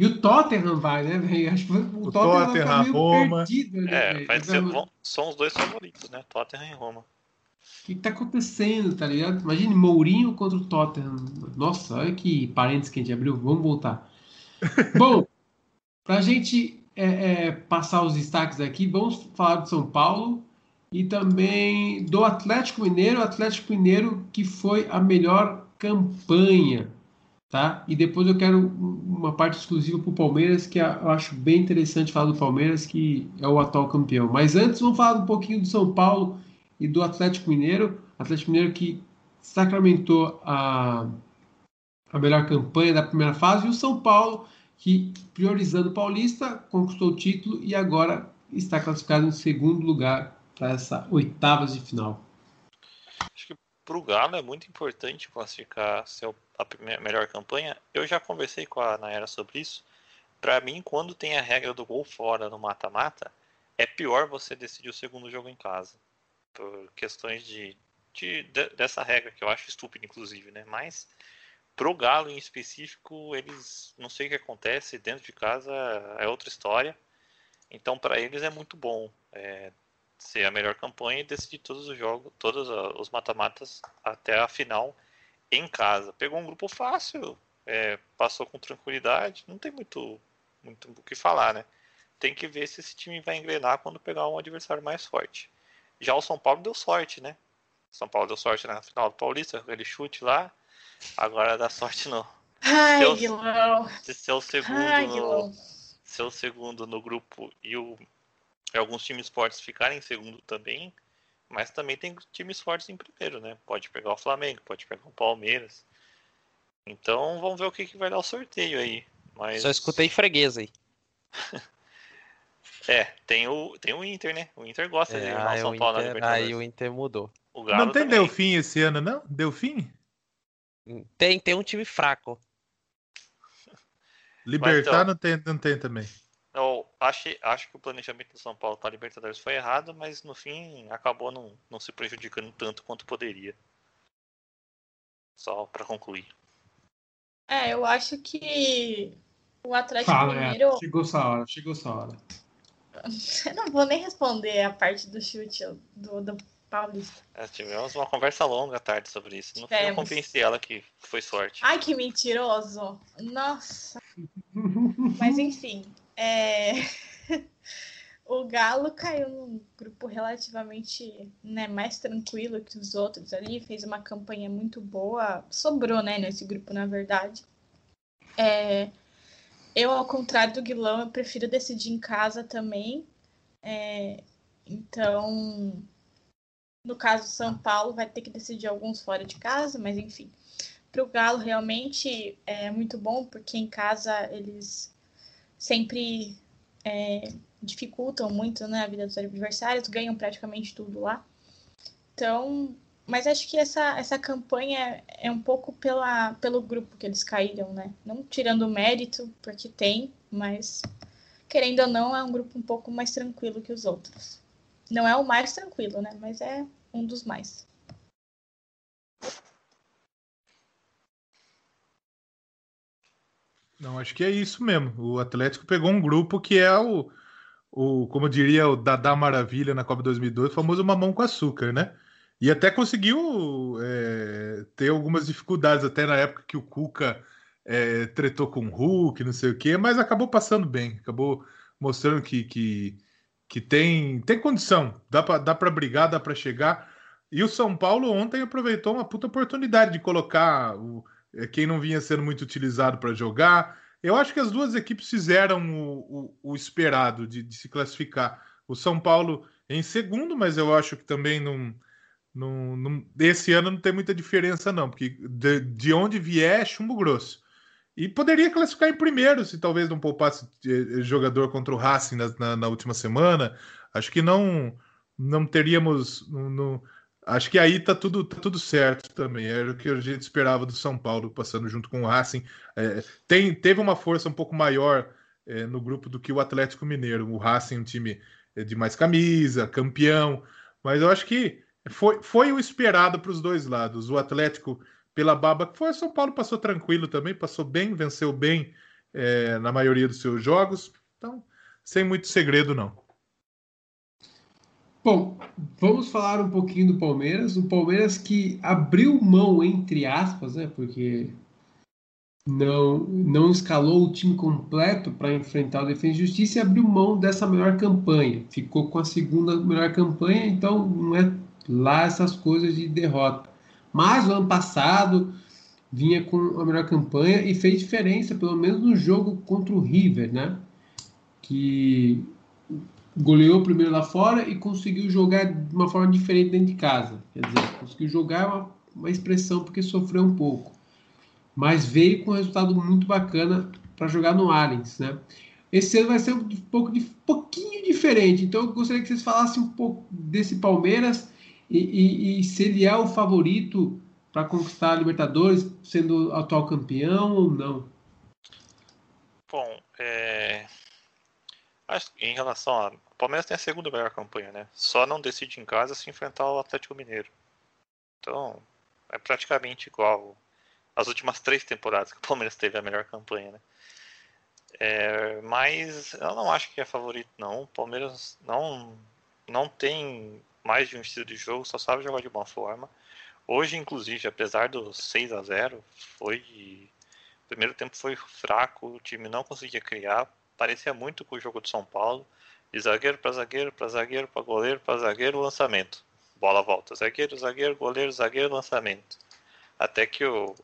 E o Tottenham vai, né, velho? Acho que o, o Tottenham, Tottenham tá Roma. Perdido, né, é, vai ser, vão, são os dois favoritos, né? Tottenham e Roma. O que, que tá acontecendo, tá ligado? Imagine Mourinho contra o Tottenham. Nossa, olha que parênteses que a gente abriu. Vamos voltar. Bom, pra gente é, é, passar os destaques aqui, vamos falar de São Paulo e também do Atlético Mineiro, Atlético Mineiro que foi a melhor campanha, tá? E depois eu quero uma parte exclusiva para o Palmeiras, que eu acho bem interessante falar do Palmeiras, que é o atual campeão. Mas antes vamos falar um pouquinho do São Paulo e do Atlético Mineiro, Atlético Mineiro que sacramentou a, a melhor campanha da primeira fase, e o São Paulo que, priorizando o Paulista, conquistou o título e agora está classificado em segundo lugar para essa oitavas de final. Para o Galo é muito importante classificar seu, a melhor campanha. Eu já conversei com a Nayara sobre isso. Para mim, quando tem a regra do gol fora no mata-mata, é pior você decidir o segundo jogo em casa. Por questões de, de, de dessa regra, que eu acho estúpida, inclusive, né? Mas Pro Galo em específico, eles não sei o que acontece dentro de casa é outra história. Então para eles é muito bom é, ser a melhor campanha e decidir todos os jogos, todos os mata-matas até a final em casa. Pegou um grupo fácil, é, passou com tranquilidade, não tem muito muito o que falar, né? Tem que ver se esse time vai engrenar quando pegar um adversário mais forte. Já o São Paulo deu sorte, né? São Paulo deu sorte na final do Paulista, aquele chute lá. Agora dá sorte no. Ai, seu, Guilão. Seu segundo, Ai, no, seu segundo no grupo e, o, alguns times fortes ficarem em segundo também. Mas também tem times fortes em primeiro, né? Pode pegar o Flamengo, pode pegar o Palmeiras. Então vamos ver o que, que vai dar o sorteio aí. Mas... Só escutei freguesa aí. é, tem o, tem o Inter, né? O Inter gosta é, de levar o São Paulo Inter, na Libertadores. Aí o Inter mudou. O não tem também. Delfim esse ano, não? Delfim? Tem, tem um time fraco. Libertar então, não, tem, não tem também. Eu acho, acho que o planejamento do São Paulo para Libertadores foi errado, mas no fim acabou não, não se prejudicando tanto quanto poderia. Só para concluir. É, eu acho que o Atlético Fala, Mineiro. É. Chegou essa hora, chegou essa hora. Eu não vou nem responder a parte do chute do, do Paulista. É, tivemos uma conversa longa à tarde sobre isso. No fim, eu convenci ela que foi sorte. Ai, que mentiroso! Nossa! Mas enfim, é... o Galo caiu num grupo relativamente né, mais tranquilo que os outros ali, fez uma campanha muito boa, sobrou né, nesse grupo, na verdade. É... Eu, ao contrário do Guilão, eu prefiro decidir em casa também. É... Então, no caso, São Paulo vai ter que decidir alguns fora de casa, mas enfim. Para o Galo, realmente é muito bom, porque em casa eles sempre é, dificultam muito né, a vida dos adversários, ganham praticamente tudo lá. Então, mas acho que essa, essa campanha é um pouco pela, pelo grupo que eles caíram, né? Não tirando o mérito, porque tem, mas querendo ou não, é um grupo um pouco mais tranquilo que os outros. Não é o mais tranquilo, né? Mas é um dos mais. Não, acho que é isso mesmo. O Atlético pegou um grupo que é o, o como diria o Dadá Maravilha na Copa 2002, o famoso mamão com açúcar, né? E até conseguiu é, ter algumas dificuldades, até na época que o Cuca é, tretou com o Hulk, não sei o quê, mas acabou passando bem, acabou mostrando que, que que tem, tem condição, dá para dá brigar, dá para chegar. E o São Paulo ontem aproveitou uma puta oportunidade de colocar o, quem não vinha sendo muito utilizado para jogar. Eu acho que as duas equipes fizeram o, o, o esperado de, de, se classificar. O São Paulo em segundo, mas eu acho que também não, esse ano não tem muita diferença, não, porque de, de onde vier é chumbo grosso. E poderia classificar em primeiro, se talvez não poupasse eh, jogador contra o Racing na, na, na última semana. Acho que não não teríamos. Não, não, acho que aí tá tudo, tá tudo certo também. Era o que a gente esperava do São Paulo passando junto com o Racing. É, tem, teve uma força um pouco maior é, no grupo do que o Atlético Mineiro. O Racing, um time de mais camisa, campeão. Mas eu acho que foi, foi o esperado para os dois lados. O Atlético pela baba que foi. O São Paulo passou tranquilo também, passou bem, venceu bem é, na maioria dos seus jogos. Então, sem muito segredo, não. Bom, vamos falar um pouquinho do Palmeiras. O Palmeiras que abriu mão, entre aspas, né? Porque não, não escalou o time completo para enfrentar o Defesa e Justiça e abriu mão dessa melhor campanha. Ficou com a segunda melhor campanha, então não é lá essas coisas de derrota. Mas o ano passado vinha com a melhor campanha e fez diferença, pelo menos no jogo contra o River, né? Que goleou primeiro lá fora e conseguiu jogar de uma forma diferente dentro de casa. Quer dizer, conseguiu jogar uma, uma expressão porque sofreu um pouco. Mas veio com um resultado muito bacana para jogar no Allianz, né? Esse ano vai ser um pouco de, pouquinho diferente. Então eu gostaria que vocês falassem um pouco desse Palmeiras e, e, e se ele é o favorito para conquistar a Libertadores, sendo atual campeão ou não? Bom, é... Em relação a. O Palmeiras tem a segunda melhor campanha, né? Só não decide em casa se enfrentar o Atlético Mineiro. Então, é praticamente igual as últimas três temporadas que o Palmeiras teve a melhor campanha, né? É, mas eu não acho que é favorito, não. O Palmeiras não, não tem mais de um estilo de jogo, só sabe jogar de boa forma. Hoje, inclusive, apesar do 6 a 0 foi. O primeiro tempo foi fraco, o time não conseguia criar. Parecia muito com o jogo do São Paulo. De zagueiro para zagueiro, para zagueiro, para goleiro, para zagueiro, lançamento. Bola volta. Zagueiro, zagueiro, goleiro, zagueiro, lançamento. Até que o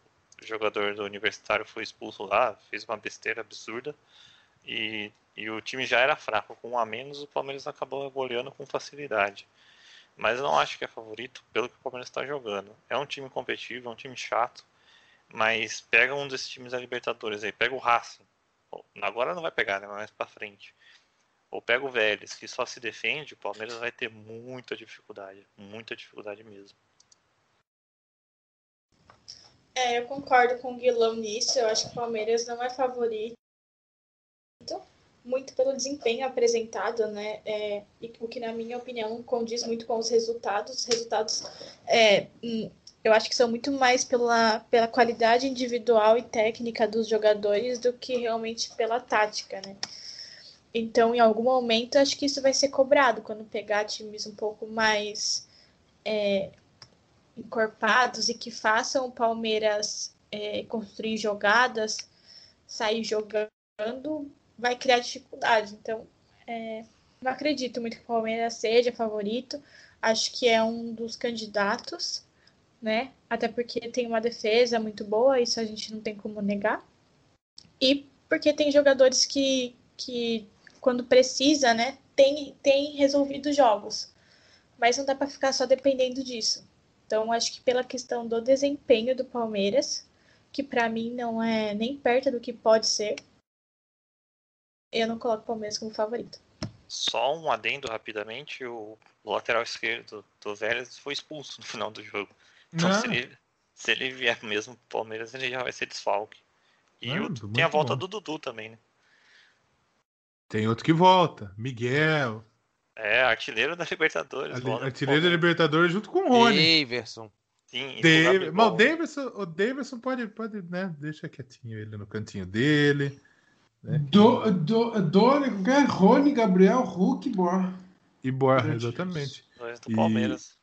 jogador do Universitário foi expulso lá, fez uma besteira absurda. E, e o time já era fraco. Com um a menos, o Palmeiras acabou goleando com facilidade mas eu não acho que é favorito pelo que o Palmeiras está jogando. É um time competitivo, é um time chato, mas pega um desses times da Libertadores aí, pega o Racing. Agora não vai pegar, né? Mais para frente. Ou pega o Vélez, que só se defende, o Palmeiras vai ter muita dificuldade, muita dificuldade mesmo. É, eu concordo com o Guilherme nisso. Eu acho que o Palmeiras não é favorito muito pelo desempenho apresentado, né? É, e o que, na minha opinião, condiz muito com os resultados. Os resultados, é, hum, eu acho que são muito mais pela, pela qualidade individual e técnica dos jogadores do que realmente pela tática, né? Então, em algum momento, acho que isso vai ser cobrado quando pegar times um pouco mais é, encorpados e que façam o Palmeiras é, construir jogadas, sair jogando vai criar dificuldade. Então, é, não acredito muito que o Palmeiras seja favorito. Acho que é um dos candidatos, né? Até porque tem uma defesa muito boa, isso a gente não tem como negar. E porque tem jogadores que, que quando precisa, né, tem, tem resolvido jogos. Mas não dá para ficar só dependendo disso. Então, acho que pela questão do desempenho do Palmeiras, que para mim não é nem perto do que pode ser, eu não coloco o Palmeiras como favorito. Só um adendo rapidamente, o lateral esquerdo do Vélez foi expulso no final do jogo. Então se ele, se ele, vier mesmo pro Palmeiras, ele já vai ser desfalque. E o, tem a volta bom. do Dudu também, né? Tem outro que volta, Miguel. É, artilheiro da Libertadores. artilheiro da Libertadores junto com o Rony. Daverson. Sim, Dave, mas o Davidson, o Davidson pode, pode, né? Deixa quietinho ele no cantinho dele. Né? Do, do, do, Rony, Gabriel, Hulk e Borja. E Borja, exatamente. Dois do Palmeiras.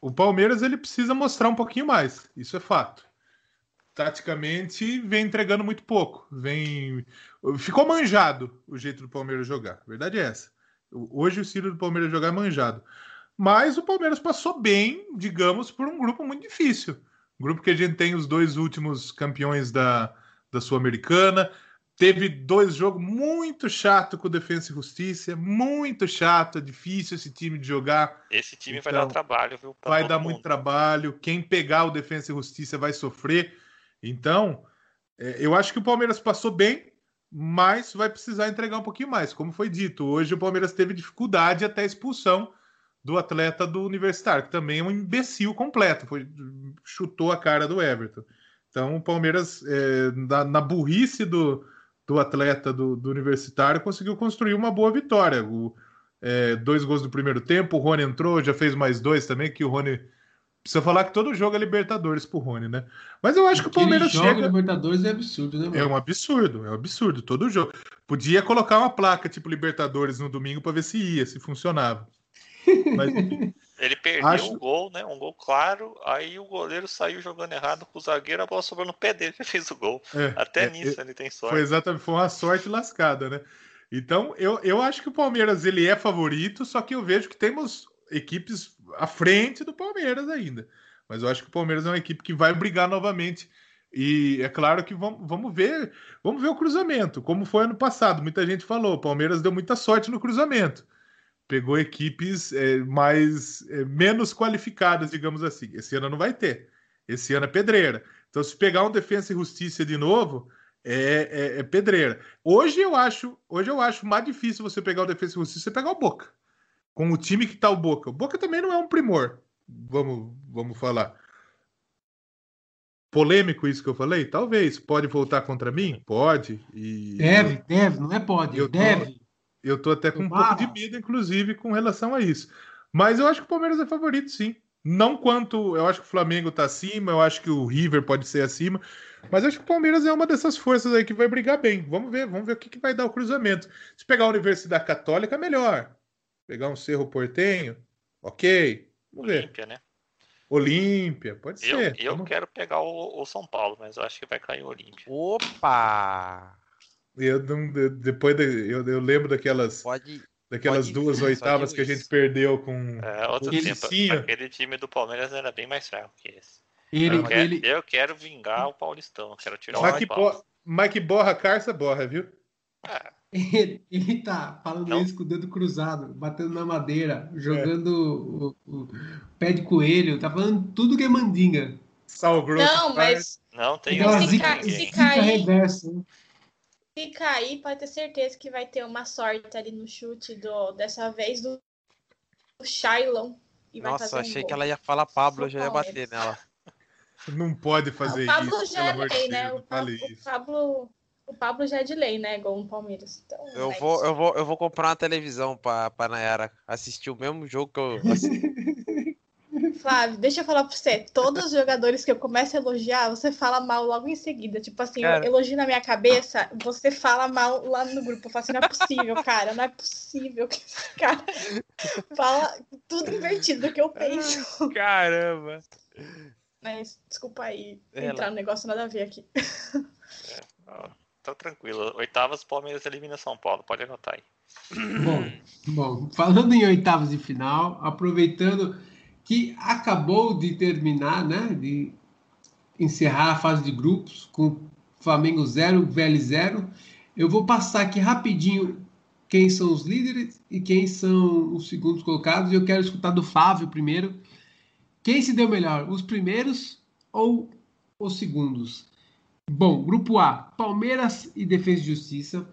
O Palmeiras ele precisa mostrar um pouquinho mais, isso é fato. Taticamente vem entregando muito pouco, vem ficou manjado o jeito do Palmeiras jogar. Verdade é essa. Hoje o estilo do Palmeiras jogar é manjado. Mas o Palmeiras passou bem, digamos, por um grupo muito difícil. Grupo que a gente tem os dois últimos campeões da, da Sul-Americana. Teve dois jogos muito chato com o Defensa e Justiça, muito chato, é difícil esse time de jogar. Esse time então, vai dar trabalho, viu? Vai dar mundo. muito trabalho. Quem pegar o Defensa e Justiça vai sofrer. Então, é, eu acho que o Palmeiras passou bem, mas vai precisar entregar um pouquinho mais. Como foi dito, hoje o Palmeiras teve dificuldade até a expulsão do atleta do Universitário, que também é um imbecil completo, foi, chutou a cara do Everton. Então, o Palmeiras, é, na, na, burrice do, do atleta do, do, Universitário, conseguiu construir uma boa vitória. O, é, dois gols no primeiro tempo, o Rony entrou, já fez mais dois também, que o Rony. Precisa falar que todo jogo é Libertadores pro Rony, né? Mas eu acho que o Palmeiras joga chega. Libertadores é absurdo, né? Mano? É um absurdo, é um absurdo. Todo jogo. Podia colocar uma placa tipo Libertadores no domingo para ver se ia, se funcionava. Mas... ele perdeu Acho... um gol, né? Um gol claro. Aí o goleiro saiu jogando errado com o zagueiro, a bola sobrou no pé dele que fez o gol. É, Até é, nisso é, ele tem sorte. Foi exatamente, foi uma sorte lascada, né? Então, eu, eu acho que o Palmeiras ele é favorito, só que eu vejo que temos equipes à frente do Palmeiras ainda. Mas eu acho que o Palmeiras é uma equipe que vai brigar novamente. E é claro que vamos, vamos ver, vamos ver o cruzamento, como foi ano passado. Muita gente falou, o Palmeiras deu muita sorte no cruzamento. Pegou equipes é, mais é, menos qualificadas, digamos assim. Esse ano não vai ter. Esse ano é pedreira. Então, se pegar um defesa e justiça de novo, é, é, é, pedreira. Hoje eu acho, hoje eu acho mais difícil você pegar o defesa e justiça você pegar o Boca. Com o time que tá o Boca. O Boca também não é um primor. Vamos, vamos falar polêmico isso que eu falei? Talvez. Pode voltar contra mim? Pode. E deve, deve, não é pode, eu deve. Tô, eu tô até com um pouco de medo, inclusive, com relação a isso. Mas eu acho que o Palmeiras é favorito, sim. Não quanto. Eu acho que o Flamengo tá acima, eu acho que o River pode ser acima. Mas eu acho que o Palmeiras é uma dessas forças aí que vai brigar bem. Vamos ver, vamos ver o que, que vai dar o cruzamento. Se pegar a Universidade Católica, melhor. Pegar um Cerro Portenho, ok. Vamos ver. Olímpia, né? Olímpia, pode eu, ser. Eu quero pegar o, o, São Paulo, mas eu acho que vai cair o Olímpia. Opa! Eu, depois de, eu, eu lembro daquelas, pode, daquelas pode duas oitavas que a gente perdeu com é, outro o tempo. Aquele time do Palmeiras era bem mais fraco que esse. Ele, eu, quero, ele... eu quero vingar o Paulistão, quero tirar o Mike, Mike Borra, Carça Borra, viu? É. Ele, ele tá falando não. isso com o dedo cruzado, batendo na madeira, jogando é. o, o, pé de coelho, tá falando tudo que é mandinga. Sal grosso. Não, mas. Não tem então, se, ca se cair. Reverso. Se cair, pode ter certeza que vai ter uma sorte ali no chute do, dessa vez do, do Shailon. Nossa, um achei gol. que ela ia falar Pablo, eu já ia bater nela. Não pode fazer isso. O Pablo isso, já é lei, né? O Pablo, o Pablo, o Pablo já é de lei, né? Igual no Palmeiras. Então, eu, vou, eu, vou, eu vou comprar uma televisão pra, pra Nayara assistir o mesmo jogo que eu Flávio, deixa eu falar pra você. Todos os jogadores que eu começo a elogiar, você fala mal logo em seguida. Tipo assim, cara... eu elogio na minha cabeça, você fala mal lá no grupo. Eu falo assim, não é possível, cara. Não é possível que esse cara fala tudo invertido do que eu penso. Caramba! Mas, desculpa aí, entrar no negócio nada a ver aqui. É, tá tranquilo. Oitavas, Palmeiras elimina São Paulo. Pode anotar aí. Bom, bom, falando em oitavas de final, aproveitando que acabou de terminar, né, de encerrar a fase de grupos com Flamengo 0, Vélez 0. Eu vou passar aqui rapidinho quem são os líderes e quem são os segundos colocados. Eu quero escutar do Flávio primeiro. Quem se deu melhor, os primeiros ou os segundos? Bom, grupo A, Palmeiras e Defesa e Justiça.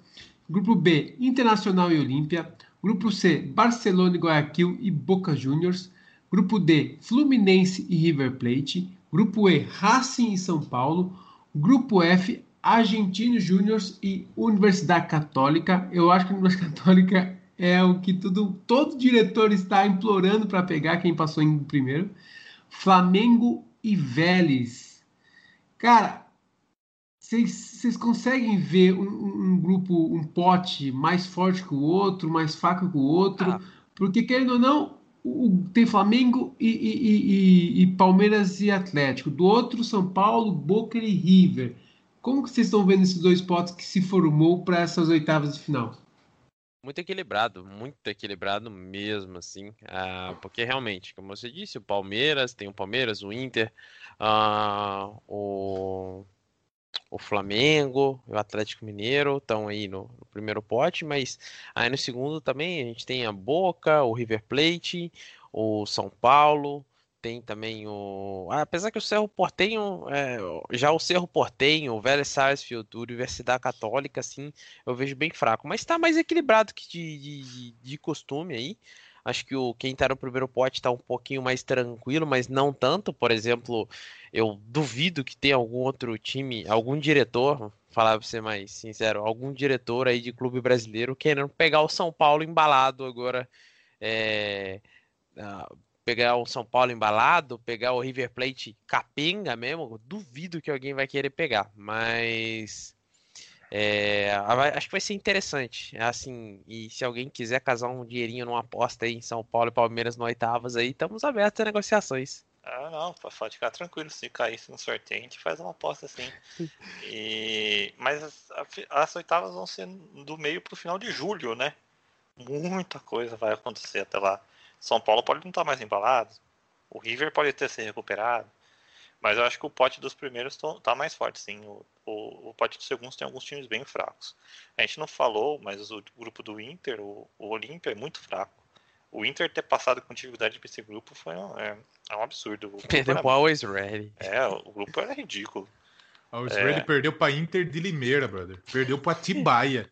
Grupo B, Internacional e Olímpia. Grupo C, Barcelona e Guayaquil e Boca Juniors. Grupo D, Fluminense e River Plate. Grupo E, Racing e São Paulo. Grupo F, Argentinos Júniors e Universidade Católica. Eu acho que a Universidade Católica é o que tudo, todo diretor está implorando para pegar quem passou em primeiro. Flamengo e Vélez. Cara, vocês conseguem ver um, um, grupo, um pote mais forte que o outro, mais fraco que o outro? Ah. Porque, querendo ou não, o, tem Flamengo e, e, e, e, Palmeiras e Atlético. Do outro, São Paulo, Boca e River. Como que vocês estão vendo esses dois potes que se formou para essas oitavas de final? muito equilibrado, muito equilibrado mesmo, assim, uh, porque realmente, como você disse, o Palmeiras, tem o Palmeiras, o Inter, uh, o, o Flamengo, o Atlético Mineiro estão aí no, no, primeiro pote, mas aí no segundo também a gente tem a Boca, o River Plate, o São Paulo, tem também o. Ah, apesar que o Cerro Portenho, é, já o Cerro Portenho, o Vélez Sarsfield, Universidade Católica, assim, eu vejo bem fraco. Mas está mais equilibrado que de, de, de, costume aí. Acho que o, quem está no primeiro pote está um pouquinho mais tranquilo, mas não tanto. Por exemplo, eu duvido que tenha algum outro time, algum diretor, falar para ser mais sincero, algum diretor aí de clube brasileiro querendo pegar o São Paulo embalado agora. É, pegar o São Paulo embalado, pegar o River Plate capenga mesmo, duvido que alguém vai querer pegar. Mas É, acho que vai ser interessante. Assim, e se alguém quiser casar um dinheirinho numa aposta aí em São Paulo e Palmeiras no oitavas aí, estamos abertos a negociações. Ah, não, pode ficar tranquilo. Se caísse no sorteio, a gente faz uma aposta assim. E... Mas as, as oitavas vão ser do meio para o final de julho, né? Muita coisa vai acontecer até lá. São Paulo pode não estar tá mais embalado. O River pode ter se recuperado. Mas eu acho que o pote dos primeiros está mais forte, sim. O, o, o, pote dos segundos tem alguns times bem fracos. A gente não falou, mas o grupo do Inter, o, o Olímpia, é muito fraco. O Inter ter passado com dificuldade para esse grupo foi um, é, é um absurdo. Perdeu para Always Ready. É, o grupo era ridículo. Always é... Ready perdeu para Inter de Limeira, brother. Perdeu para Tibaia.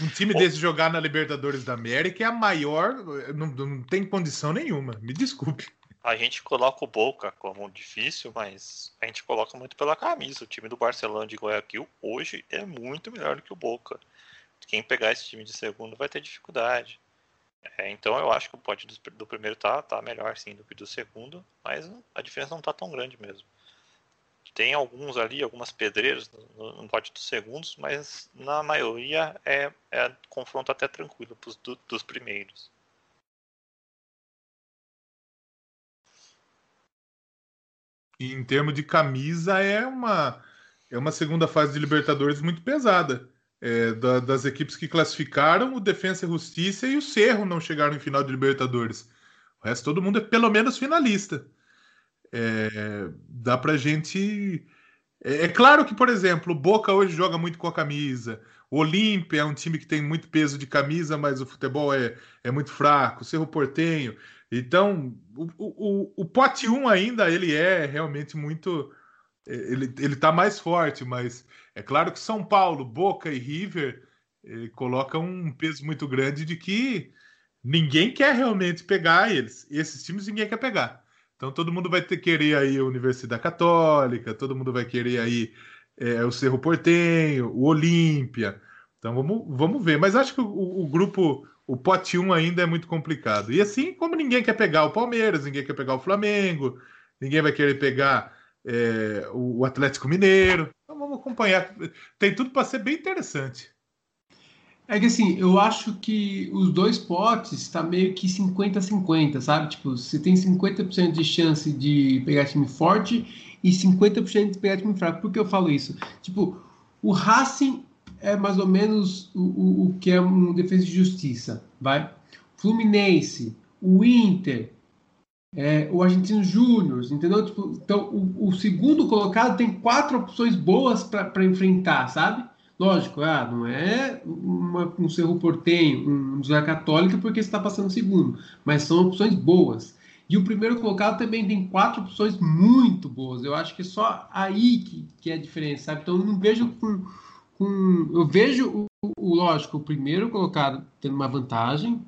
Um time desse jogar na Libertadores da América é a maior. Não, não tem condição nenhuma. Me desculpe. A gente coloca o Boca como difícil, mas a gente coloca muito pela camisa. O time do Barcelona de Guayaquil hoje é muito melhor do que o Boca. Quem pegar esse time de segundo vai ter dificuldade. É, então eu acho que o pote do, do, primeiro tá, tá melhor sim do que do segundo, mas a diferença não tá tão grande mesmo. Tem alguns ali, algumas pedreiras no, no pote dos segundos, mas na maioria é, é confronto até tranquilo pros, do, dos primeiros. E em termos de camisa, é uma, é uma segunda fase de Libertadores muito pesada. É, da, das equipes que classificaram, o Defensa e Justiça e o Cerro não chegaram em final de Libertadores. O resto, todo mundo é pelo menos finalista. É, dá pra gente. É, é, claro que, por exemplo, o Boca hoje joga muito com a camisa. O Olímpia é um time que tem muito peso de camisa, mas o futebol é, é muito fraco. O Cerro Portenho. Então, o, o, o pote 1 ainda ele é realmente muito. Ele, ele tá mais forte, mas é claro que São Paulo, Boca e River colocam um peso muito grande de que ninguém quer realmente pegar eles. Esses times ninguém quer pegar. Então todo mundo vai ter querer aí a Universidade Católica, todo mundo vai querer aí é, o Cerro Portenho, o Olímpia. Então vamos, vamos ver. Mas acho que o, o grupo o pote 1 ainda é muito complicado. E assim como ninguém quer pegar o Palmeiras, ninguém quer pegar o Flamengo, ninguém vai querer pegar é, o Atlético Mineiro. Então vamos acompanhar. Tem tudo para ser bem interessante. É que assim, eu acho que os dois potes está meio que 50-50, sabe? Tipo, você tem 50% de chance de pegar time forte e 50% de pegar time fraco. Por que eu falo isso? Tipo, o Racing é mais ou menos o, o, o que é um defesa de justiça, vai? Fluminense, o Inter, é, o Argentino Júnior, entendeu? Tipo, então, o, o, segundo colocado tem quatro opções boas para enfrentar, sabe? Lógico, ah, não é uma, um Cerro Portenho, um José Católica, porque está passando segundo, mas são opções boas. E o primeiro colocado também tem quatro opções muito boas. Eu acho que é só aí que, que é a diferença, sabe? Então, eu não vejo com com. Eu vejo o, o, lógico, o primeiro colocado tendo uma vantagem.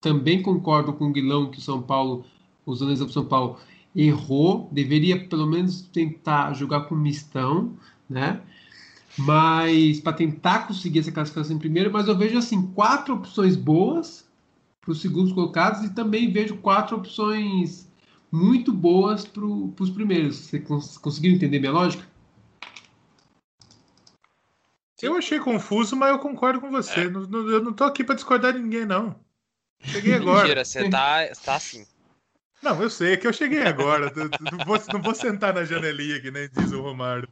Também concordo com o Guilão que o São Paulo, o exemplo São Paulo, errou. Deveria pelo menos tentar jogar com mistão, né? Mas para tentar conseguir essa classificação em primeiro, mas eu vejo assim quatro opções boas para os segundos colocados e também vejo quatro opções muito boas para os primeiros. Você cons conseguiram entender minha lógica? Eu achei confuso, mas eu concordo com você. É. Eu não tô aqui para discordar de ninguém, não. Cheguei agora. Mentira, você tá, tá assim. Não, eu sei é que eu cheguei agora. não, vou, não vou sentar na janelinha que nem diz o Romário.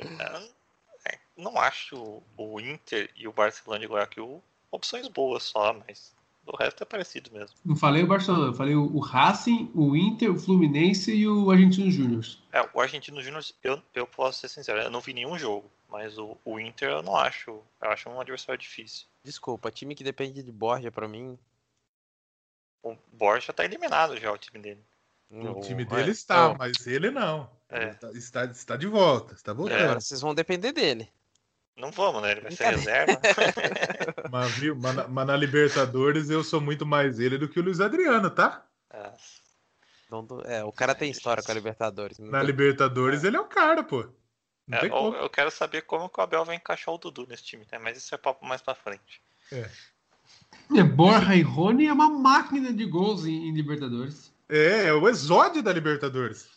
É, não acho o Inter e o Barcelona de Guayaquil opções boas só, mas o resto é parecido mesmo. Não falei o Barcelona, eu falei o Racing, o Inter, o Fluminense e o Argentino Júnior. É, o Argentino Júnior, eu, eu posso ser sincero, eu não vi nenhum jogo. Mas o, o Inter eu não acho. Eu acho um adversário difícil. Desculpa, time que depende de Borja para mim. O Borja tá eliminado já, o time dele. O time dele é, está, é. mas ele não. É. Ele tá, está, está de volta, está voltando. É, agora vocês vão depender dele. Não vamos, né? Ele vai ser reserva. mas, viu, mas, na, mas, na Libertadores eu sou muito mais ele do que o Luiz Adriano, tá? É, é o cara tem história com a Libertadores. Na Libertadores ele é o cara, pô. É, eu, eu, quero saber como que o Abel vai encaixar o Dudu nesse time, né? Mas isso é papo mais pra frente. É. é Borja e Rony é uma máquina de gols em, em, Libertadores. É, é o exódio da Libertadores.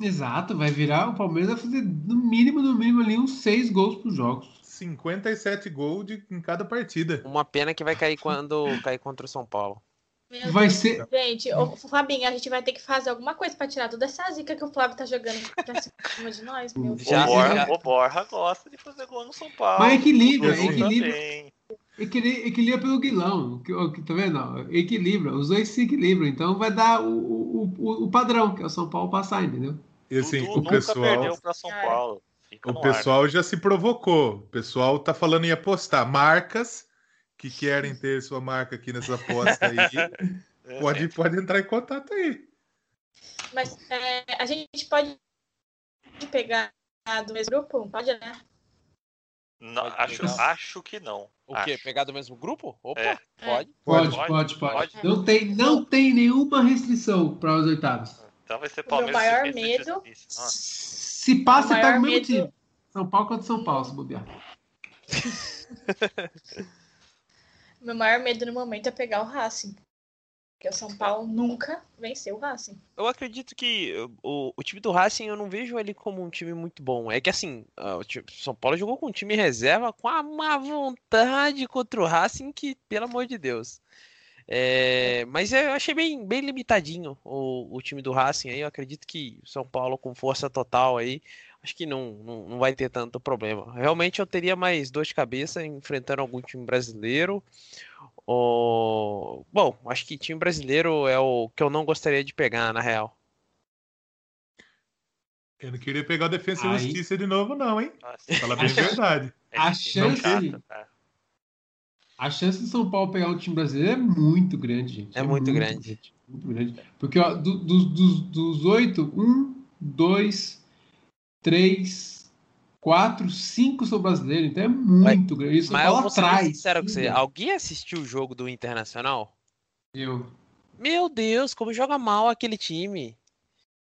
Exato, vai virar. O Palmeiras vai fazer no mínimo, no mínimo ali uns seis gols por jogos. 57 gols de, em cada partida. Uma pena que vai cair quando cair contra o São Paulo. Meu Vai Deus. ser. Gente, ô, Fabinho, a gente vai ter que fazer alguma coisa pra tirar toda essa zica que o Flávio tá jogando pra cima de nós, meu Deus. Já- o, Borja, já- o Borja gosta de fazer gol no São Paulo. Mas equilibra, O equilibra. também. Equili- Equilibra pelo Guilão. que- que- Tá vendo? Equilibra. Os dois se equilibram. Então vai dar o, o, o, o padrão, que é o São Paulo passar, entendeu? E assim, Dudu o nunca pessoal, perdeu pra São. Paulo. Fica o pessoal já se provocou. O pessoal tá falando em apostar. Marcas que querem ter sua marca aqui nessa aposta aí. É, pode, pode entrar em contato aí. Mas é, a gente pode pegar do mesmo grupo? Pode, né? Não, Pode acho, acho que não. O quê? Acho. Pegar do mesmo grupo? Opa, É. pode. Pode, Pode, pode, pode. pode. Não, tem, não tem nenhuma restrição para os oitavos. Então vai ser O meu Palmeiras maior e Defesa e medo-. Nossa. Se passa, O maior no mesmo medo- time. São Paulo contra São Paulo, se bobear. Meu maior medo no momento é pegar o Racing. Porque o São Paulo nunca venceu o Racing. Eu acredito que o, o time do Racing eu não vejo ele como um time muito bom. É que assim, ah, o time- São Paulo jogou com um time reserva com a má vontade contra o Racing que, pelo amor de Deus. É, mas eu achei bem, bem limitadinho o, o time do Racing aí. Eu acredito que São Paulo com força total aí, acho que não, não, não vai ter tanto problema. Realmente eu teria mais dor de cabeça enfrentando algum time brasileiro. Ou... Bom, acho que time brasileiro é o que eu não gostaria de pegar, na real. Eu não queria pegar o Defensa e Aí- Justiça de novo, não, hein? Nossa, Fala bem a verdade. é A chance- cara. A chance de São Paulo pegar um time brasileiro é muito grande, gente. É muito grande. Muito grande. Porque ó, do- do- dos- dos oito, um, dois, três, quatro, cinco são brasileiros. Então é muito grande. E São Mas eu vou ser atrás. sincero com você. Alguém assistiu o jogo do Internacional? Eu. Meu Deus, como joga mal aquele time.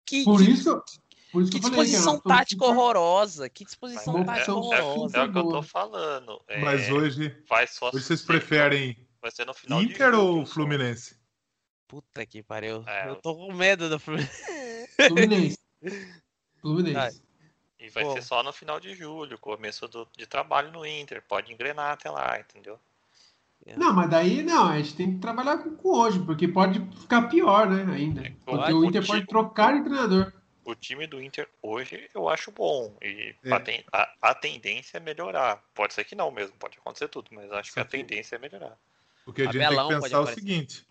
Que, Por que- isso, por isso que que falei disposição somos tática super- horrorosa. Que disposição Uma tática É, horrorosa. é o que eu tô falando. É, Mas hoje, hoje vocês ser- preferem Vai ser no final de Inter ou. Fluminense? Puta que pariu. É, eu tô com medo do Fluminense. Fluminense. Fluminense. E vai Bom. ser só no final de julho, começo do, de trabalho no Inter. Pode engrenar até lá, entendeu? Não, mas daí não, a gente tem que trabalhar com, com hoje, porque pode ficar pior, né? Ainda. É, Porque o Inter o pode time- trocar de treinador. O time do Inter hoje eu acho bom. E É. a, ten- a- a tendência é melhorar. Pode ser que não mesmo, pode acontecer tudo, mas acho que Só a que- tendência é melhorar. O que a gente tem que pode pensar é o seguinte: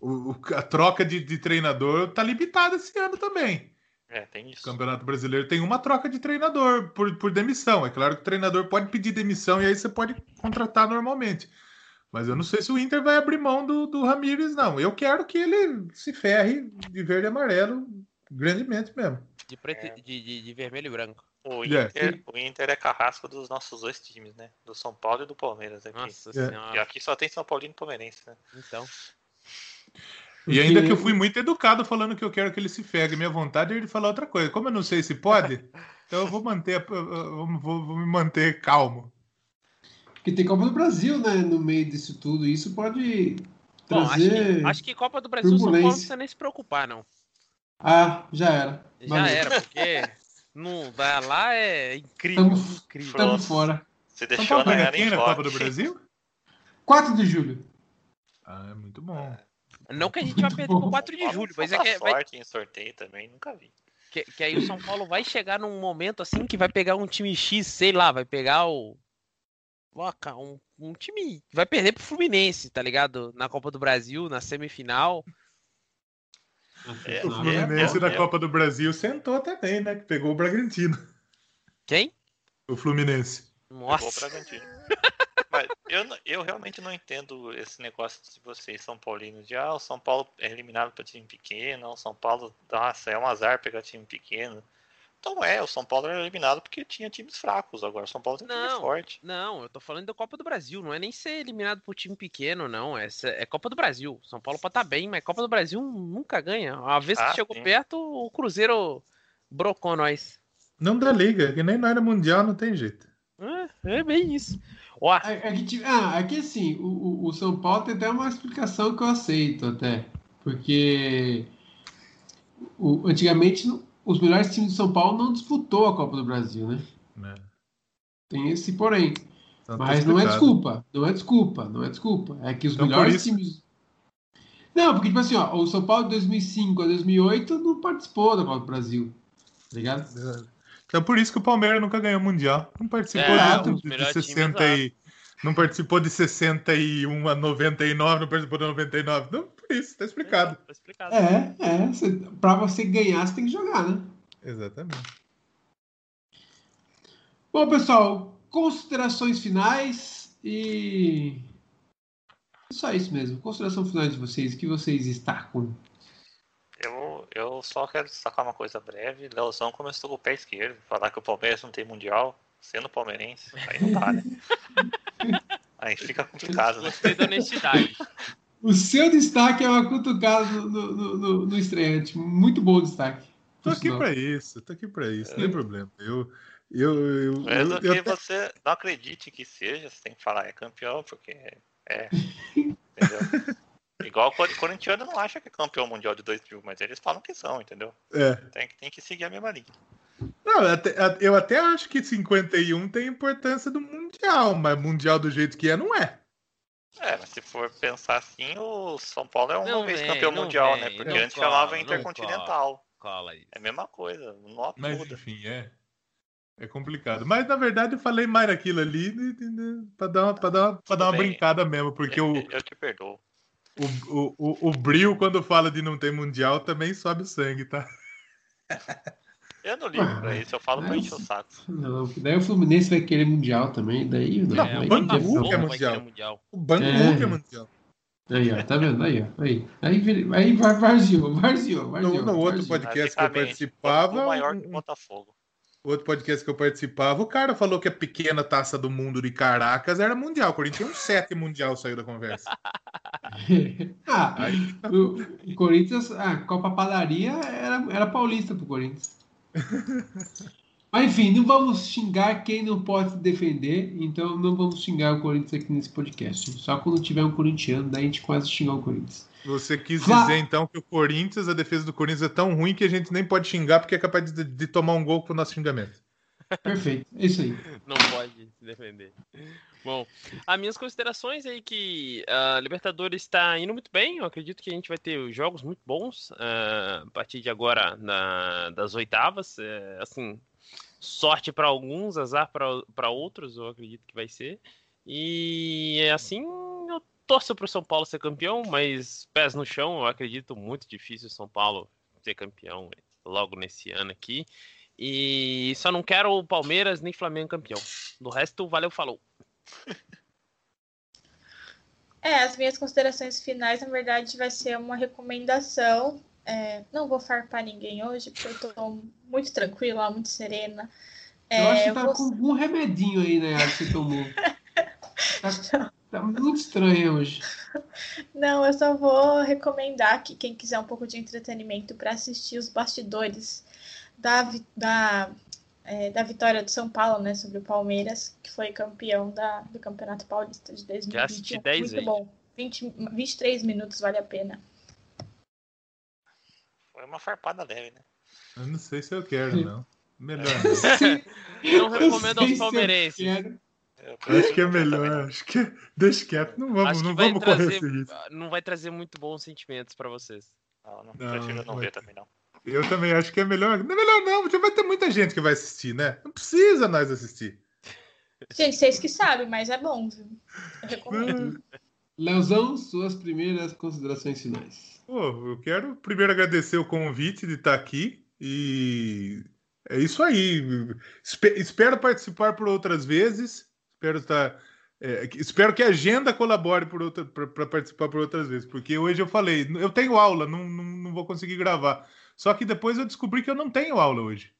o- o- a troca de, de treinador tá limitada esse ano também. É, tem isso. O Campeonato Brasileiro tem uma troca de treinador por, por demissão. É claro que o treinador pode pedir demissão e aí você pode contratar normalmente. Mas eu não sei se o Inter vai abrir mão do, do Ramires, não. Eu quero que ele se ferre de verde e amarelo grandemente mesmo. De, preto, É. de, de, de vermelho e branco. O É. Inter, o Inter é carrasco dos nossos dois times, né? Do São Paulo e do Palmeiras aqui. Nossa É. E aqui só tem São Paulino e Palmeirense, né? Então. E ainda Porque- que eu fui muito educado falando que eu quero que ele se ferre. Minha vontade é de falar outra coisa. Como eu não sei se pode, então eu vou manter, a- eu- vou, vou me manter calmo. Porque tem Copa do Brasil, né? No meio disso tudo. Isso pode Bom, acho trazer. que, acho que Copa do Brasil, São Paulo não precisa nem se preocupar, não. Ah, já era. Já Valeu. era, porque não, vai lá é incrível. Tamo- incrível. Fora. São deixou quem em na fora. Copa do Brasil? 4 de julho. Ah, é muito bom. Não que a gente vai perder por 4 de julho, mas é que, vai, sorte em sorteio também, nunca vi. que, que aí o São Paulo vai chegar num momento assim que vai pegar um time X, sei lá, vai pegar o. Ó, ca- Um, um time. Vai perder pro Fluminense, tá ligado? Na Copa do Brasil, na semifinal. É, O Não, Fluminense é, da é. Copa do Brasil sentou também, né? Que pegou o Bragantino. Quem? O Fluminense. Pegou o Nossa. Bragantino. Eu, não- eu realmente não entendo esse negócio de vocês, São Paulinos, de ah, o São Paulo é eliminado para time pequeno, o São Paulo, nossa, é um azar pegar time pequeno. Então é, o São Paulo era eliminado porque tinha times fracos, agora o São Paulo tem um time Não. forte. Não, eu tô falando da Copa do Brasil, não é nem ser eliminado por time pequeno, não. Essa é Copa do Brasil. São Paulo pode estar bem, mas Copa do Brasil nunca ganha. Uma vez que Ah, chegou sim. perto, o Cruzeiro brocou nós. Não dá liga, que nem na era mundial não tem jeito. É, é bem isso. Ó, É, é que, ah, é que assim, o, o- São Paulo tem até uma explicação que eu aceito até. Porque o- antigamente os melhores times de São Paulo não disputou a Copa do Brasil, né? É. Tem esse porém. Então, tá Mas não é explicado. desculpa, não é desculpa, não é desculpa. É que os Então, melhores times. Não, porque, tipo assim, ó, o São Paulo de 2005 a 2008 não participou da Copa do Brasil. Tá ligado? Então por isso que o Palmeiras nunca ganhou mundial. Não participou É, de, de, melhores 60 e não participou de 61 a 99, não participou de 99. Não, por isso, tá explicado. Tá explicado. É, é. Pra você ganhar, você tem que jogar, né? Exatamente. Bom, pessoal, considerações finais e. Só isso mesmo. Consideração final de vocês. O que vocês destacam? Eu, eu só quero destacar uma coisa breve. Leozão começou com o pé esquerdo. Falar que o Palmeiras não tem mundial, sendo palmeirense. Aí não dá, né? Aí fica complicado, né? Gostei da honestidade. O seu destaque é uma cutucada no, no, no, estreante. Muito bom destaque. Tô aqui pra isso, tô aqui pra isso, não tem problema. Eu, eu, eu, eu, Mesmo eu que até- você não acredite que seja, você tem que falar é campeão, porque é. Entendeu? Igual o cor- corintiano não acha que é campeão mundial de 2000, mas eles falam que são, entendeu? é. Tem, que- tem que seguir a mesma linha. Não, eu até, eu até acho que 51 tem importância do Mundial, mas Mundial do jeito que é, não é. É, mas se for pensar assim, o São Paulo é uma Não vez vem, campeão mundial, vem, né? Porque antes cola, chamava Intercontinental. Cola isso. É a mesma coisa, não Mas muda. enfim, é. É complicado. Mas na verdade eu falei mais daquilo ali né, né, pra dar uma, pra dar uma, pra dar uma brincada mesmo, porque o, Eu, eu te perdoo. O, o, o, o Bril, quando fala de não ter Mundial, também sobe o sangue, tá? Eu não ligo pra isso, eu falo pra encher o saco. Não, daí o Fluminense vai querer Mundial também. Daí não. Não, aí o Bangu é mundial. O Bangu É. é Mundial. Aí, ó, tá vendo? Aí, ó. Aí, aí, aí vai varziou, varziou, varziou. No, no outro podcast que eu participava, O maior que o Botafogo. Outro podcast que eu participava, o cara falou que a pequena taça do mundo de Caracas era mundial. O Corinthians tem um sete mundial saiu da conversa. ah, Aí, o, o Corinthians, a Copa Padaria era, era paulista pro Corinthians. Mas enfim, não vamos xingar quem não pode se defender, então não vamos xingar o Corinthians aqui nesse podcast. Só quando tiver um corintiano, daí a gente quase xingar o Corinthians. Você quis dizer então que o Corinthians, a defesa do Corinthians é tão ruim que a gente nem pode xingar porque é capaz de, de tomar um gol com o nosso xingamento. Perfeito, é isso aí. Não pode se defender. Bom, as minhas considerações aí que a Libertadores está indo muito bem. Eu acredito que a gente vai ter jogos muito bons ah, a partir de agora na- das oitavas. É, assim, sorte para alguns, azar para outros, eu acredito que vai ser. E assim, eu torço para o São Paulo ser campeão, mas pés no chão, eu acredito muito difícil o São Paulo ser campeão logo nesse ano aqui. E só não quero o Palmeiras nem Flamengo campeão. Do resto, valeu, falou. É, as minhas considerações finais, na verdade, vai ser uma recomendação. É, não vou farpar ninguém hoje, porque eu tô muito tranquila, muito serena. Eu É, acho que tá vou- com algum remedinho aí, né, que você tomou. Tá, tá muito estranho hoje. Não, eu só vou recomendar que quem quiser um pouco de entretenimento para assistir os bastidores da, da, é, da vitória do São Paulo, né, sobre o Palmeiras, que foi campeão da, do Campeonato Paulista de 2021. assisti 10 Muito vezes. bom. 20, 23 minutos vale a pena. Foi uma farpada leve, né? Eu não sei se eu quero, não. Melhor não. Não eu recomendo aos se eu palmeirenses. Acho que é melhor. Acho que deixa quieto. Não vamos, não vamos correr trazer, esse risco. não vai trazer muito bons sentimentos para vocês. Não, não, Não, prefiro não ver também, não. Eu também acho que é melhor. Não é melhor, não, porque vai ter muita gente que vai assistir, né? Não precisa nós assistir. Gente, vocês que sabem, mas é bom, viu? Eu recomendo. Leozão, suas primeiras considerações finais. Pô, eu quero primeiro agradecer o convite de estar aqui e é isso aí. Espe- espero participar por outras vezes. Espero estar. é, que- espero que a agenda colabore para participar por outras vezes, porque hoje eu falei, eu tenho aula, não, não, não vou conseguir gravar. Só que depois eu descobri que eu não tenho aula hoje.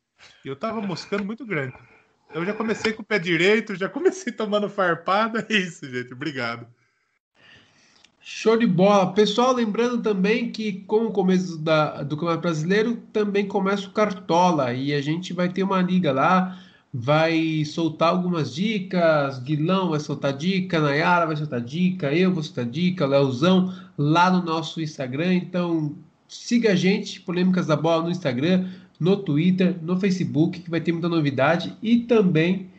E eu tava moscando muito grande. Eu já comecei com o pé direito, já comecei tomando farpada. É isso, gente. Obrigado. Show de bola. Pessoal, lembrando também que com o começo da, do Campeonato Brasileiro também começa o Cartola e a gente vai ter uma liga lá, vai soltar algumas dicas, Guilão vai soltar dica, Nayara vai soltar dica, eu vou soltar dica, Leozão lá no nosso Instagram. Então siga a gente, Polêmicas da Bola no Instagram. no Twitter, no Facebook, que vai ter muita novidade. E também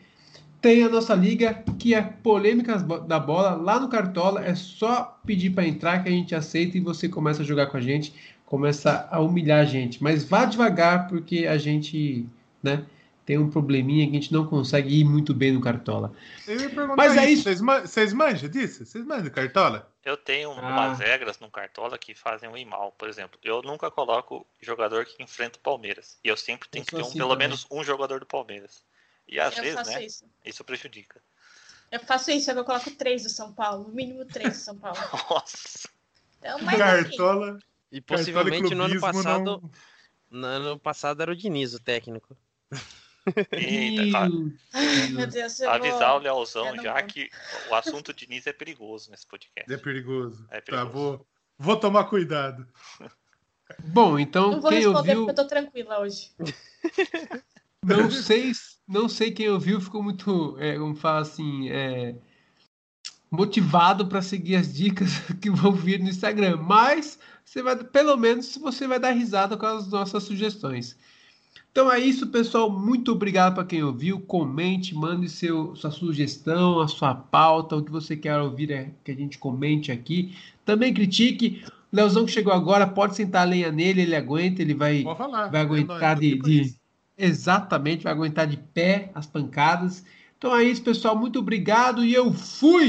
tem a nossa liga, que é Polêmicas da Bola, lá no Cartola. É só pedir para entrar que a gente aceita e você começa a jogar com a gente, começa a humilhar a gente. Mas vá devagar, porque a gente, né? Tem um probleminha que a gente não consegue ir muito bem no Cartola. Mas é isso. Vocês, manjam disso? Vocês manjam Cartola? Eu tenho ah. umas regras no Cartola que fazem um mal. Por exemplo, eu nunca coloco jogador que enfrenta o Palmeiras. E eu sempre tenho eu que ter um, assim pelo também. menos um jogador do Palmeiras. E às eu vezes, né? Isso. isso prejudica. Eu faço isso, só que eu coloco três do São Paulo. No mínimo três do São Paulo. Nossa. Então, mas Cartola. Assim, e possivelmente no ano passado. Não... No ano passado era o Diniz, o técnico. Eita, tá. Meu Deus, Avisar o Leozão já vou. que o assunto Diniz é perigoso nesse podcast. É perigoso. É tá, perigoso. Tá, vou, vou tomar cuidado. Bom, então não vou quem responder ouviu... porque eu tô tranquila hoje. Não sei, não sei quem ouviu ficou muito, é, como fala assim, é, motivado para seguir as dicas que vão vir no Instagram, mas você vai, pelo menos, você vai dar risada com as nossas sugestões. Então é isso, pessoal. Muito obrigado para quem ouviu. Comente, mande seu, sua sugestão, a sua pauta, o que você quer ouvir é que a gente comente aqui. Também critique. O Leozão que chegou agora, pode sentar a lenha nele, ele aguenta, ele vai, vai aguentar de, de. Exatamente, vai aguentar de pé as pancadas. Então é isso, pessoal. Muito obrigado e eu fui!